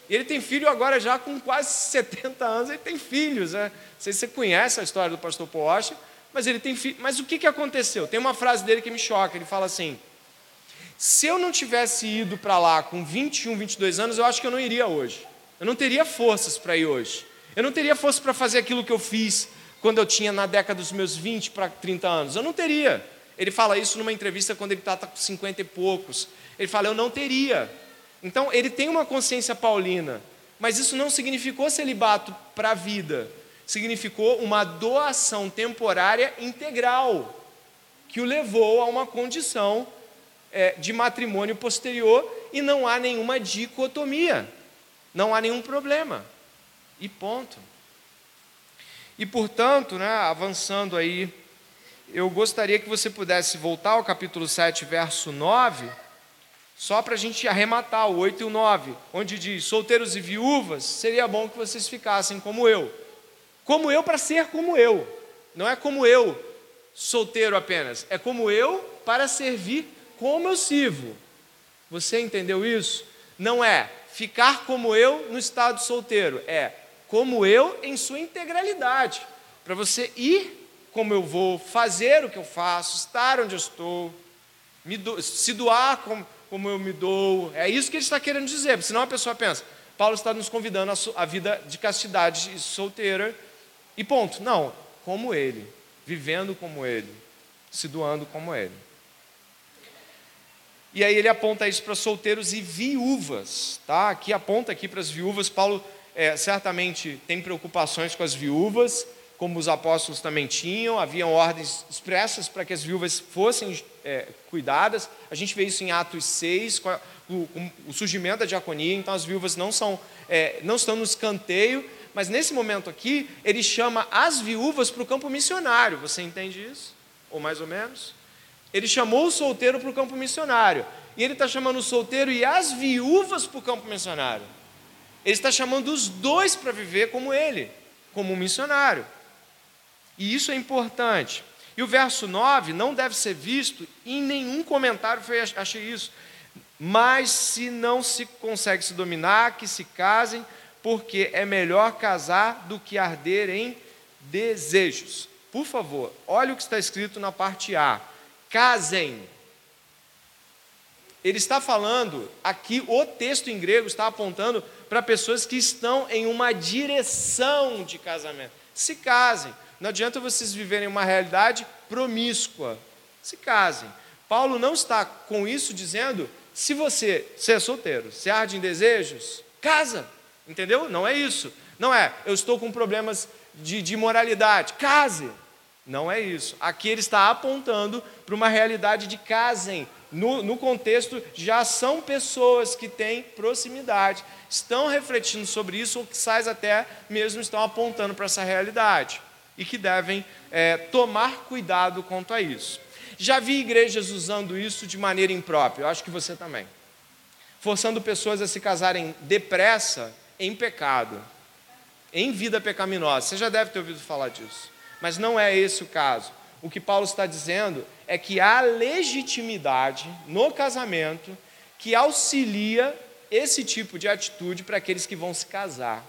Ele tem filho agora já com quase 70 anos, ele tem filhos. Né? Não sei se você conhece a história do pastor Paul Washer, mas ele tem. Mas o que, que aconteceu? Tem uma frase dele que me choca, ele fala assim, se eu não tivesse ido para lá com 21, 22 anos, eu acho que eu não iria hoje. Eu não teria forças para ir hoje. Eu não teria força para fazer aquilo que eu fiz quando eu tinha na década dos meus 20 para 30 anos? Eu não teria. Ele fala isso numa entrevista quando ele está com 50 e poucos. Ele fala, eu não teria. Então, ele tem uma consciência paulina, mas isso não significou celibato para a vida. Significou uma doação temporária integral, que o levou a uma condição é, de matrimônio posterior e não há nenhuma dicotomia, não há nenhum problema. E ponto. E portanto, né, avançando aí, eu gostaria que você pudesse voltar ao capítulo 7, verso 9, só para a gente arrematar o 8 e o 9, onde diz: solteiros e viúvas, seria bom que vocês ficassem como eu. Como eu para ser como eu. Não é como eu, solteiro apenas, é como eu para servir como eu sirvo. Você entendeu isso? Não é ficar como eu no estado solteiro, é como eu em sua integralidade, para você ir como eu vou, fazer o que eu faço, estar onde eu estou, do, se doar como, como, eu me dou. É isso que ele está querendo dizer, senão a pessoa pensa, Paulo está nos convidando a, vida de castidade solteira, e ponto. Não, como ele, vivendo como ele, se doando como ele. E aí ele aponta isso para solteiros e viúvas, tá? Aqui aponta aqui para as viúvas, Paulo é, certamente tem preocupações com as viúvas, como os apóstolos também tinham, haviam ordens expressas para que as viúvas fossem é, cuidadas. A gente vê isso em Atos 6, com, a, o, com o, surgimento da diaconia, então as viúvas não, são, é, não estão no escanteio, mas nesse momento aqui, ele chama as viúvas para o campo missionário. Você entende isso? Ou mais ou menos? Ele chamou o solteiro para o campo missionário. E ele está chamando o solteiro e as viúvas para o campo missionário. Ele está chamando os dois para viver como ele, como um missionário. E isso é importante. E o verso 9 não deve ser visto, em nenhum comentário foi, achei isso. Mas se não se consegue se dominar, que se casem, porque é melhor casar do que arder em desejos. Por favor, olha o que está escrito na parte A. Casem. Ele está falando, aqui o texto em grego está apontando para pessoas que estão em uma direção de casamento. Se casem. Não adianta vocês viverem uma realidade promíscua. Se casem. Paulo não está com isso dizendo, se você, se é solteiro, se arde em desejos, casa. Entendeu? Não é isso. Não é, eu estou com problemas de, de moralidade. Case. Não é isso. Aqui ele está apontando para uma realidade de casem. No, no, contexto, já são pessoas que têm proximidade, estão refletindo sobre isso, ou que sais até mesmo estão apontando para essa realidade. E que devem é, tomar cuidado quanto a isso. Já vi igrejas usando isso de maneira imprópria, eu acho que você também. Forçando pessoas a se casarem depressa em pecado, em vida pecaminosa. Você já deve ter ouvido falar disso. Mas não é esse o caso. O que Paulo está dizendo é que há legitimidade no casamento que auxilia esse tipo de atitude para aqueles que vão se casar.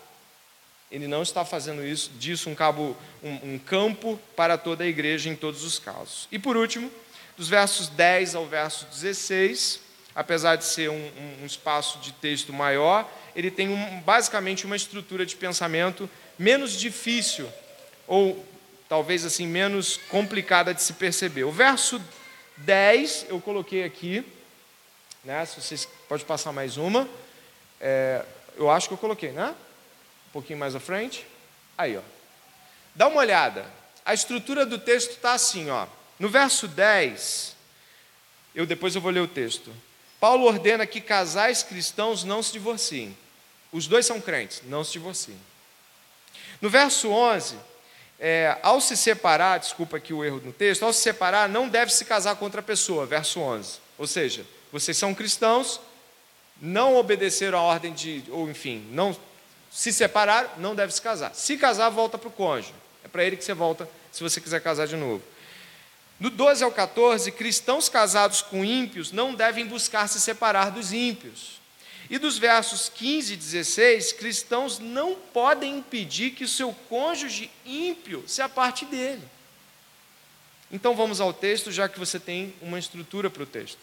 Ele não está fazendo isso, disso um, cabo, um, um campo para toda a igreja em todos os casos. E por último, dos versos 10 ao verso 16, apesar de ser um, um espaço de texto maior, ele tem basicamente uma estrutura de pensamento menos difícil, ou talvez assim, menos complicada de se perceber. O verso 10 eu coloquei aqui, né? Se vocês pode passar mais uma. É, eu acho que eu coloquei, né? Um pouquinho mais à frente. Aí, ó. Dá uma olhada. A estrutura do texto está assim, ó. No verso 10, eu depois eu vou ler o texto. Paulo ordena que casais cristãos não se divorciem. Os dois são crentes, não se divorciem. No verso 11, é, ao se separar, desculpa aqui o erro no texto, ao se separar, não deve se casar com outra pessoa, verso 11. Ou seja, vocês são cristãos, não obedeceram a ordem de, ou enfim, não se separaram, não deve se casar. Se casar, volta para o cônjuge. É para ele que você volta se você quiser casar de novo. Do 12 ao 14, cristãos casados com ímpios não devem buscar se separar dos ímpios. E dos versos 15 e 16, cristãos não podem impedir que o seu cônjuge ímpio se aparte dele. Então vamos ao texto, já que você tem uma estrutura para o texto.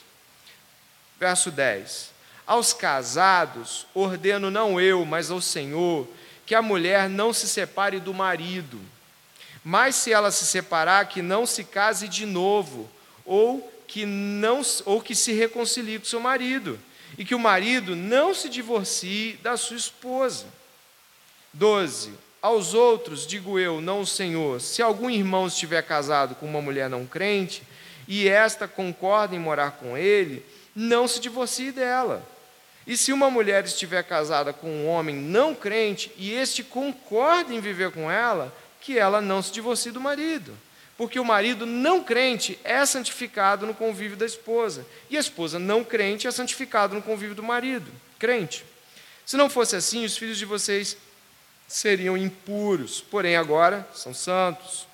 Verso 10: Aos casados ordeno não eu, mas ao Senhor, que a mulher não se separe do marido, mas se ela se separar, que não se case de novo, ou que não ou que se reconcilie com seu marido e que o marido não se divorcie da sua esposa. 12. Aos outros, digo eu, não o Senhor, se algum irmão estiver casado com uma mulher não crente, e esta concorda em morar com ele, não se divorcie dela. E se uma mulher estiver casada com um homem não crente, e este concorda em viver com ela, que ela não se divorcie do marido porque o marido não crente é santificado no convívio da esposa, e a esposa não crente é santificada no convívio do marido, crente. Se não fosse assim, os filhos de vocês seriam impuros, porém agora são santos.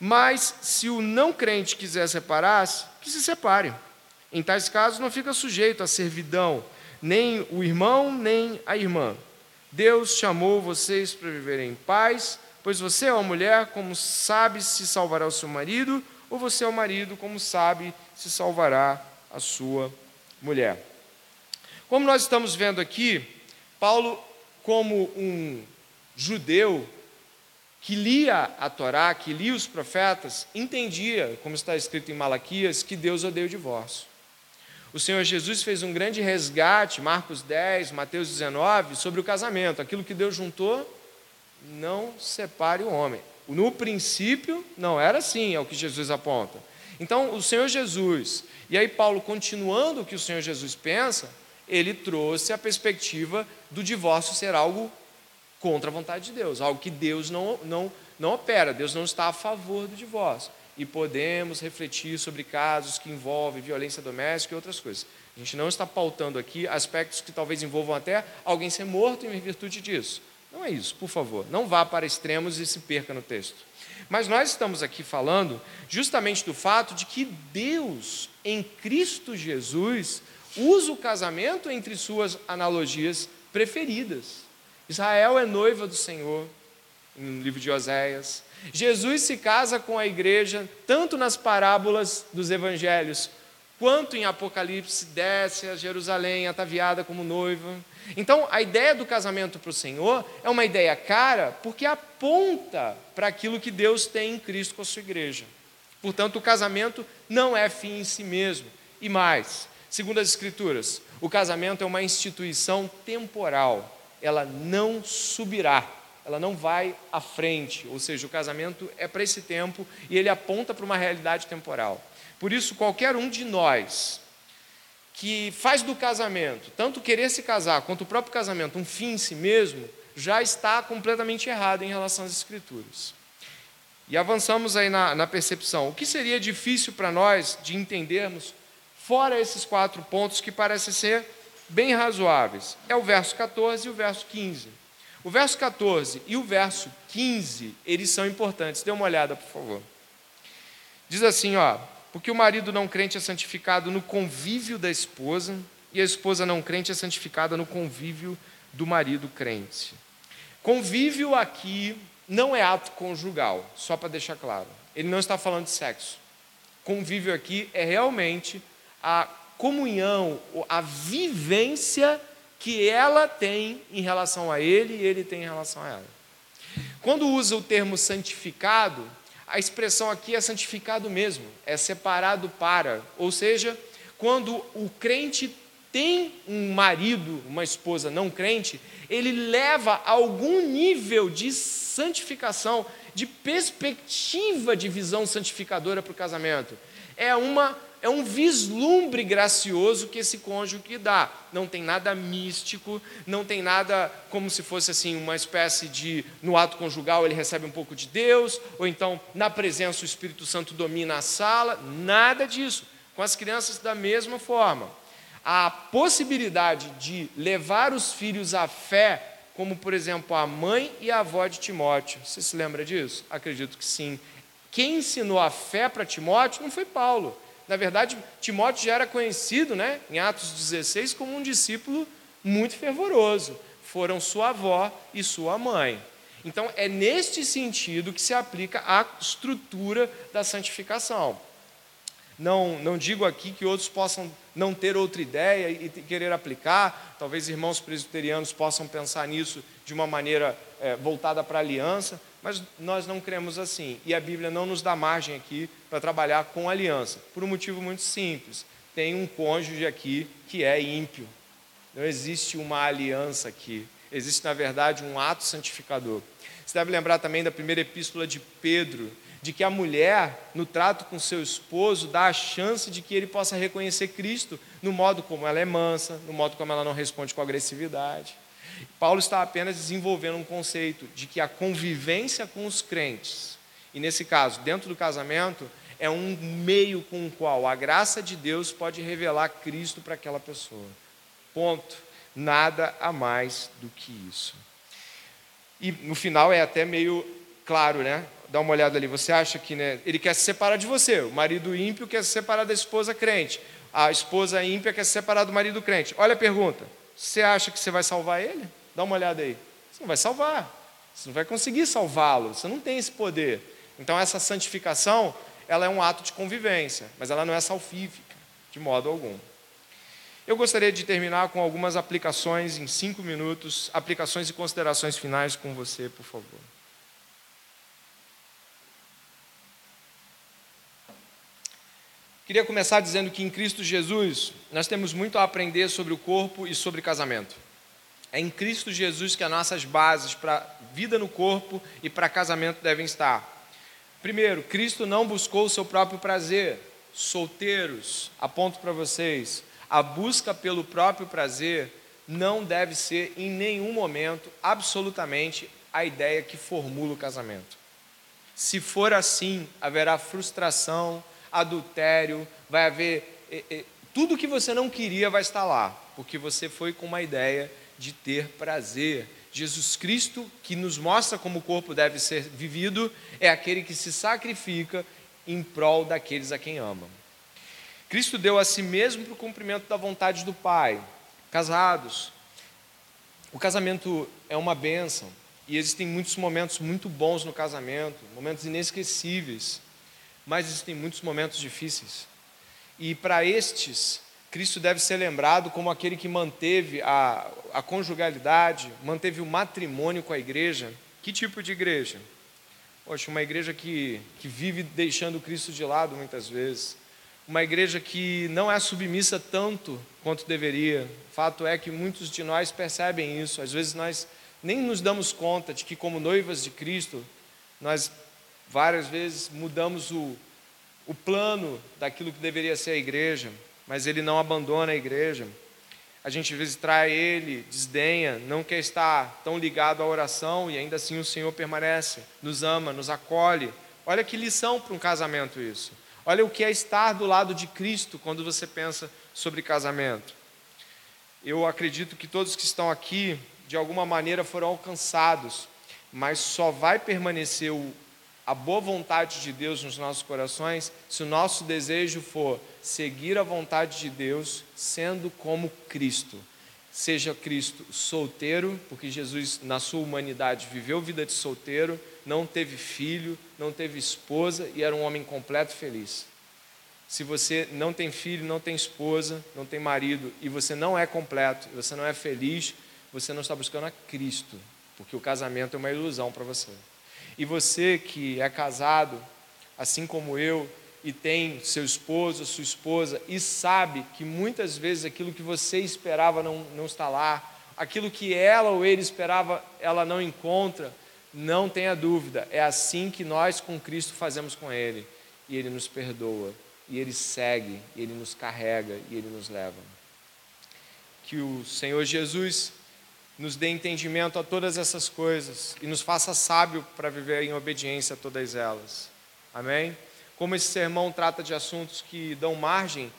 Mas se o não crente quiser separar-se, que se separe. Em tais casos, não fica sujeito à servidão, nem o irmão, nem a irmã. Deus chamou vocês para viverem em paz Pois você é uma mulher, como sabe se salvará o seu marido, ou você é o marido, como sabe se salvará a sua mulher. Como nós estamos vendo aqui, Paulo, como um judeu que lia a Torá, que lia os profetas, entendia, como está escrito em Malaquias, que Deus odeia o divórcio. O Senhor Jesus fez um grande resgate, Marcos 10, Mateus 19, sobre o casamento. Aquilo que Deus juntou, não separe o homem. No princípio, não era assim, é o que Jesus aponta. Então, o Senhor Jesus, e aí Paulo, continuando o que o Senhor Jesus pensa, ele trouxe a perspectiva do divórcio ser algo contra a vontade de Deus, algo que Deus não, não, não opera, Deus não está a favor do divórcio e podemos refletir sobre casos que envolvem violência doméstica e outras coisas. A gente não está pautando aqui aspectos que talvez envolvam até alguém ser morto em virtude disso. Não é isso, por favor. Não vá para extremos e se perca no texto. Mas nós estamos aqui falando justamente do fato de que Deus, em Cristo Jesus, usa o casamento entre suas analogias preferidas. Israel é noiva do Senhor, no livro de Oséias. Jesus se casa com a igreja, tanto nas parábolas dos evangelhos, quanto em Apocalipse, desce a Jerusalém ataviada como noiva. Então, a ideia do casamento para o Senhor é uma ideia cara, porque aponta para aquilo que Deus tem em Cristo com a sua igreja. Portanto, o casamento não é fim em si mesmo. E mais, segundo as Escrituras, o casamento é uma instituição temporal, ela não subirá ela não vai à frente, ou seja, o casamento é para esse tempo e ele aponta para uma realidade temporal. Por isso, qualquer um de nós que faz do casamento, tanto querer se casar quanto o próprio casamento, um fim em si mesmo, já está completamente errado em relação às Escrituras. E avançamos aí na, na percepção. O que seria difícil para nós de entendermos, fora esses quatro pontos que parecem ser bem razoáveis? É o verso 14 e o verso 15. O verso 14 e o verso 15, eles são importantes. Dê uma olhada, por favor. Diz assim, ó: "Porque o marido não crente é santificado no convívio da esposa, e a esposa não crente é santificada no convívio do marido crente." Convívio aqui não é ato conjugal, só para deixar claro. Ele não está falando de sexo. Convívio aqui é realmente a comunhão, a vivência que ela tem em relação a ele e ele tem em relação a ela. Quando usa o termo santificado, a expressão aqui é santificado mesmo, é separado para, ou seja, quando o crente tem um marido, uma esposa não crente, ele leva algum nível de santificação, de perspectiva de visão santificadora para o casamento. É uma é um vislumbre gracioso que esse cônjuge dá. Não tem nada místico, não tem nada como se fosse assim uma espécie de no ato conjugal ele recebe um pouco de Deus, ou então na presença o Espírito Santo domina a sala, nada disso. Com as crianças da mesma forma. A possibilidade de levar os filhos à fé, como por exemplo a mãe e a avó de Timóteo. Você se lembra disso? Acredito que sim. Quem ensinou a fé para Timóteo não foi Paulo na verdade, Timóteo já era conhecido, né, em Atos 16, como um discípulo muito fervoroso. Foram sua avó e sua mãe. Então, é neste sentido que se aplica a estrutura da santificação. Não, não digo aqui que outros possam não ter outra ideia e querer aplicar, talvez irmãos presbiterianos possam pensar nisso de uma maneira é, voltada para a aliança, mas nós não cremos assim. E a Bíblia não nos dá margem aqui para trabalhar com aliança, por um motivo muito simples. Tem um cônjuge aqui que é ímpio. Não existe uma aliança aqui. Existe, na verdade, um ato santificador. Você deve lembrar também da primeira epístola de Pedro, de que a mulher, no trato com seu esposo, dá a chance de que ele possa reconhecer Cristo no modo como ela é mansa, no modo como ela não responde com agressividade. Paulo está apenas desenvolvendo um conceito de que a convivência com os crentes, e nesse caso, dentro do casamento, é um meio com o qual a graça de Deus pode revelar Cristo para aquela pessoa. Ponto. Nada a mais do que isso. E no final é até meio claro, né? Dá uma olhada ali. Você acha que né, ele quer se separar de você? O marido ímpio quer se separar da esposa crente. A esposa ímpia quer se separar do marido crente. Olha a pergunta: você acha que você vai salvar ele? Dá uma olhada aí. Você não vai salvar. Você não vai conseguir salvá-lo. Você não tem esse poder. Então essa santificação, ela é um ato de convivência, mas ela não é salvífica, de modo algum. Eu gostaria de terminar com algumas aplicações em cinco minutos, aplicações e considerações finais com você, por favor. Queria começar dizendo que em Cristo Jesus nós temos muito a aprender sobre o corpo e sobre casamento. É em Cristo Jesus que as nossas bases para vida no corpo e para casamento devem estar. Primeiro, Cristo não buscou o seu próprio prazer. Solteiros, aponto para vocês, a busca pelo próprio prazer não deve ser em nenhum momento absolutamente a ideia que formula o casamento. Se for assim, haverá frustração, adultério, vai haver. Eh, eh, tudo que você não queria vai estar lá, porque você foi com uma ideia de ter prazer. Jesus Cristo, que nos mostra como o corpo deve ser vivido, é aquele que se sacrifica em prol daqueles a quem ama. Cristo deu a si mesmo para o cumprimento da vontade do Pai. Casados, o casamento é uma bênção e existem muitos momentos muito bons no casamento, momentos inesquecíveis, mas existem muitos momentos difíceis. E para estes, Cristo deve ser lembrado como aquele que manteve a, a conjugalidade, manteve o matrimônio com a igreja. Que tipo de igreja? Poxa, uma igreja que, que vive deixando Cristo de lado muitas vezes. Uma igreja que não é submissa tanto quanto deveria. Fato é que muitos de nós percebem isso. Às vezes nós nem nos damos conta de que, como noivas de Cristo, nós várias vezes mudamos o, o plano daquilo que deveria ser a igreja mas ele não abandona a igreja. A gente às vezes trai ele, desdenha, não quer estar tão ligado à oração e ainda assim o Senhor permanece, nos ama, nos acolhe. Olha que lição para um casamento isso. Olha o que é estar do lado de Cristo quando você pensa sobre casamento. Eu acredito que todos que estão aqui, de alguma maneira, foram alcançados, mas só vai permanecer o, a boa vontade de Deus nos nossos corações se o nosso desejo for seguir a vontade de Deus sendo como Cristo. Seja Cristo solteiro, porque Jesus, na sua humanidade, viveu vida de solteiro, não teve filho, não teve esposa e era um homem completo feliz. Se você não tem filho, não tem esposa, não tem marido e você não é completo, você não é feliz, você não está buscando a Cristo, porque o casamento é uma ilusão para você. E você que é casado, assim como eu, e tem seu esposo, sua esposa, e sabe que muitas vezes aquilo que você esperava não, não está lá, aquilo que ela ou ele esperava, ela não encontra, não tenha dúvida, é assim que nós com Cristo fazemos com Ele, e Ele nos perdoa, e Ele segue, e Ele nos carrega, e Ele nos leva. Que o Senhor Jesus nos dê entendimento a todas essas coisas e nos faça sábio para viver em obediência a todas elas. Amém? Como esse sermão trata de assuntos que dão margem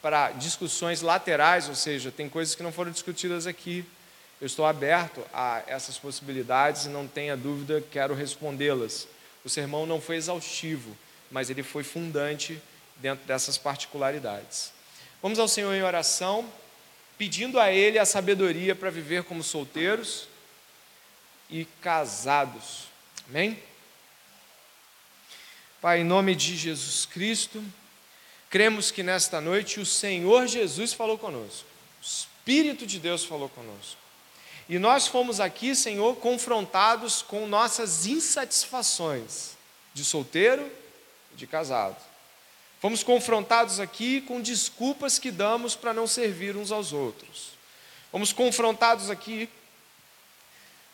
para discussões laterais, ou seja, tem coisas que não foram discutidas aqui. Eu estou aberto a essas possibilidades e não tenha dúvida, quero respondê-las. O sermão não foi exaustivo, mas ele foi fundante dentro dessas particularidades. Vamos ao Senhor em oração pedindo a Ele a sabedoria para viver como solteiros e casados. Amém? Pai, em nome de Jesus Cristo, cremos que nesta noite o Senhor Jesus falou conosco, o Espírito de Deus falou conosco. E nós fomos aqui, Senhor, confrontados com nossas insatisfações de solteiro e de casado. Fomos confrontados aqui com desculpas que damos para não servir uns aos outros. Fomos confrontados aqui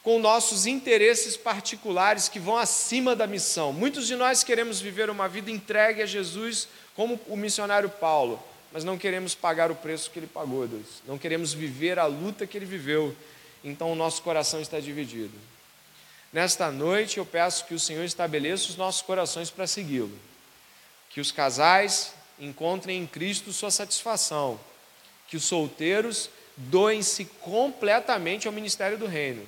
com nossos interesses particulares que vão acima da missão. Muitos de nós queremos viver uma vida entregue a Jesus, como o missionário Paulo, mas não queremos pagar o preço que ele pagou, Deus. Não queremos viver a luta que ele viveu. Então o nosso coração está dividido. Nesta noite eu peço que o Senhor estabeleça os nossos corações para segui-lo que os casais encontrem em Cristo sua satisfação, que os solteiros doem-se completamente ao ministério do reino.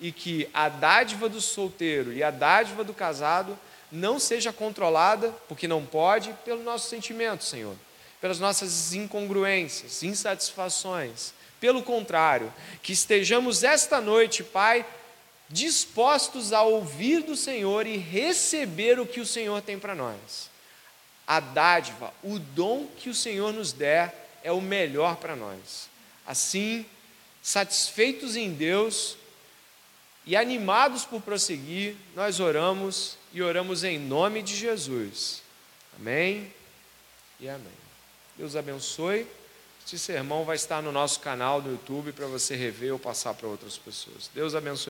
E que a dádiva do solteiro e a dádiva do casado não seja controlada, porque não pode, pelo nosso sentimento, Senhor, pelas nossas incongruências, insatisfações. Pelo contrário, que estejamos esta noite, Pai, dispostos a ouvir do Senhor e receber o que o Senhor tem para nós a dádiva, o dom que o Senhor nos der é o melhor para nós. Assim, satisfeitos em Deus e animados por prosseguir, nós oramos e oramos em nome de Jesus. Amém e amém. Deus abençoe. Este sermão vai estar no nosso canal do YouTube para você rever ou passar para outras pessoas. Deus abençoe.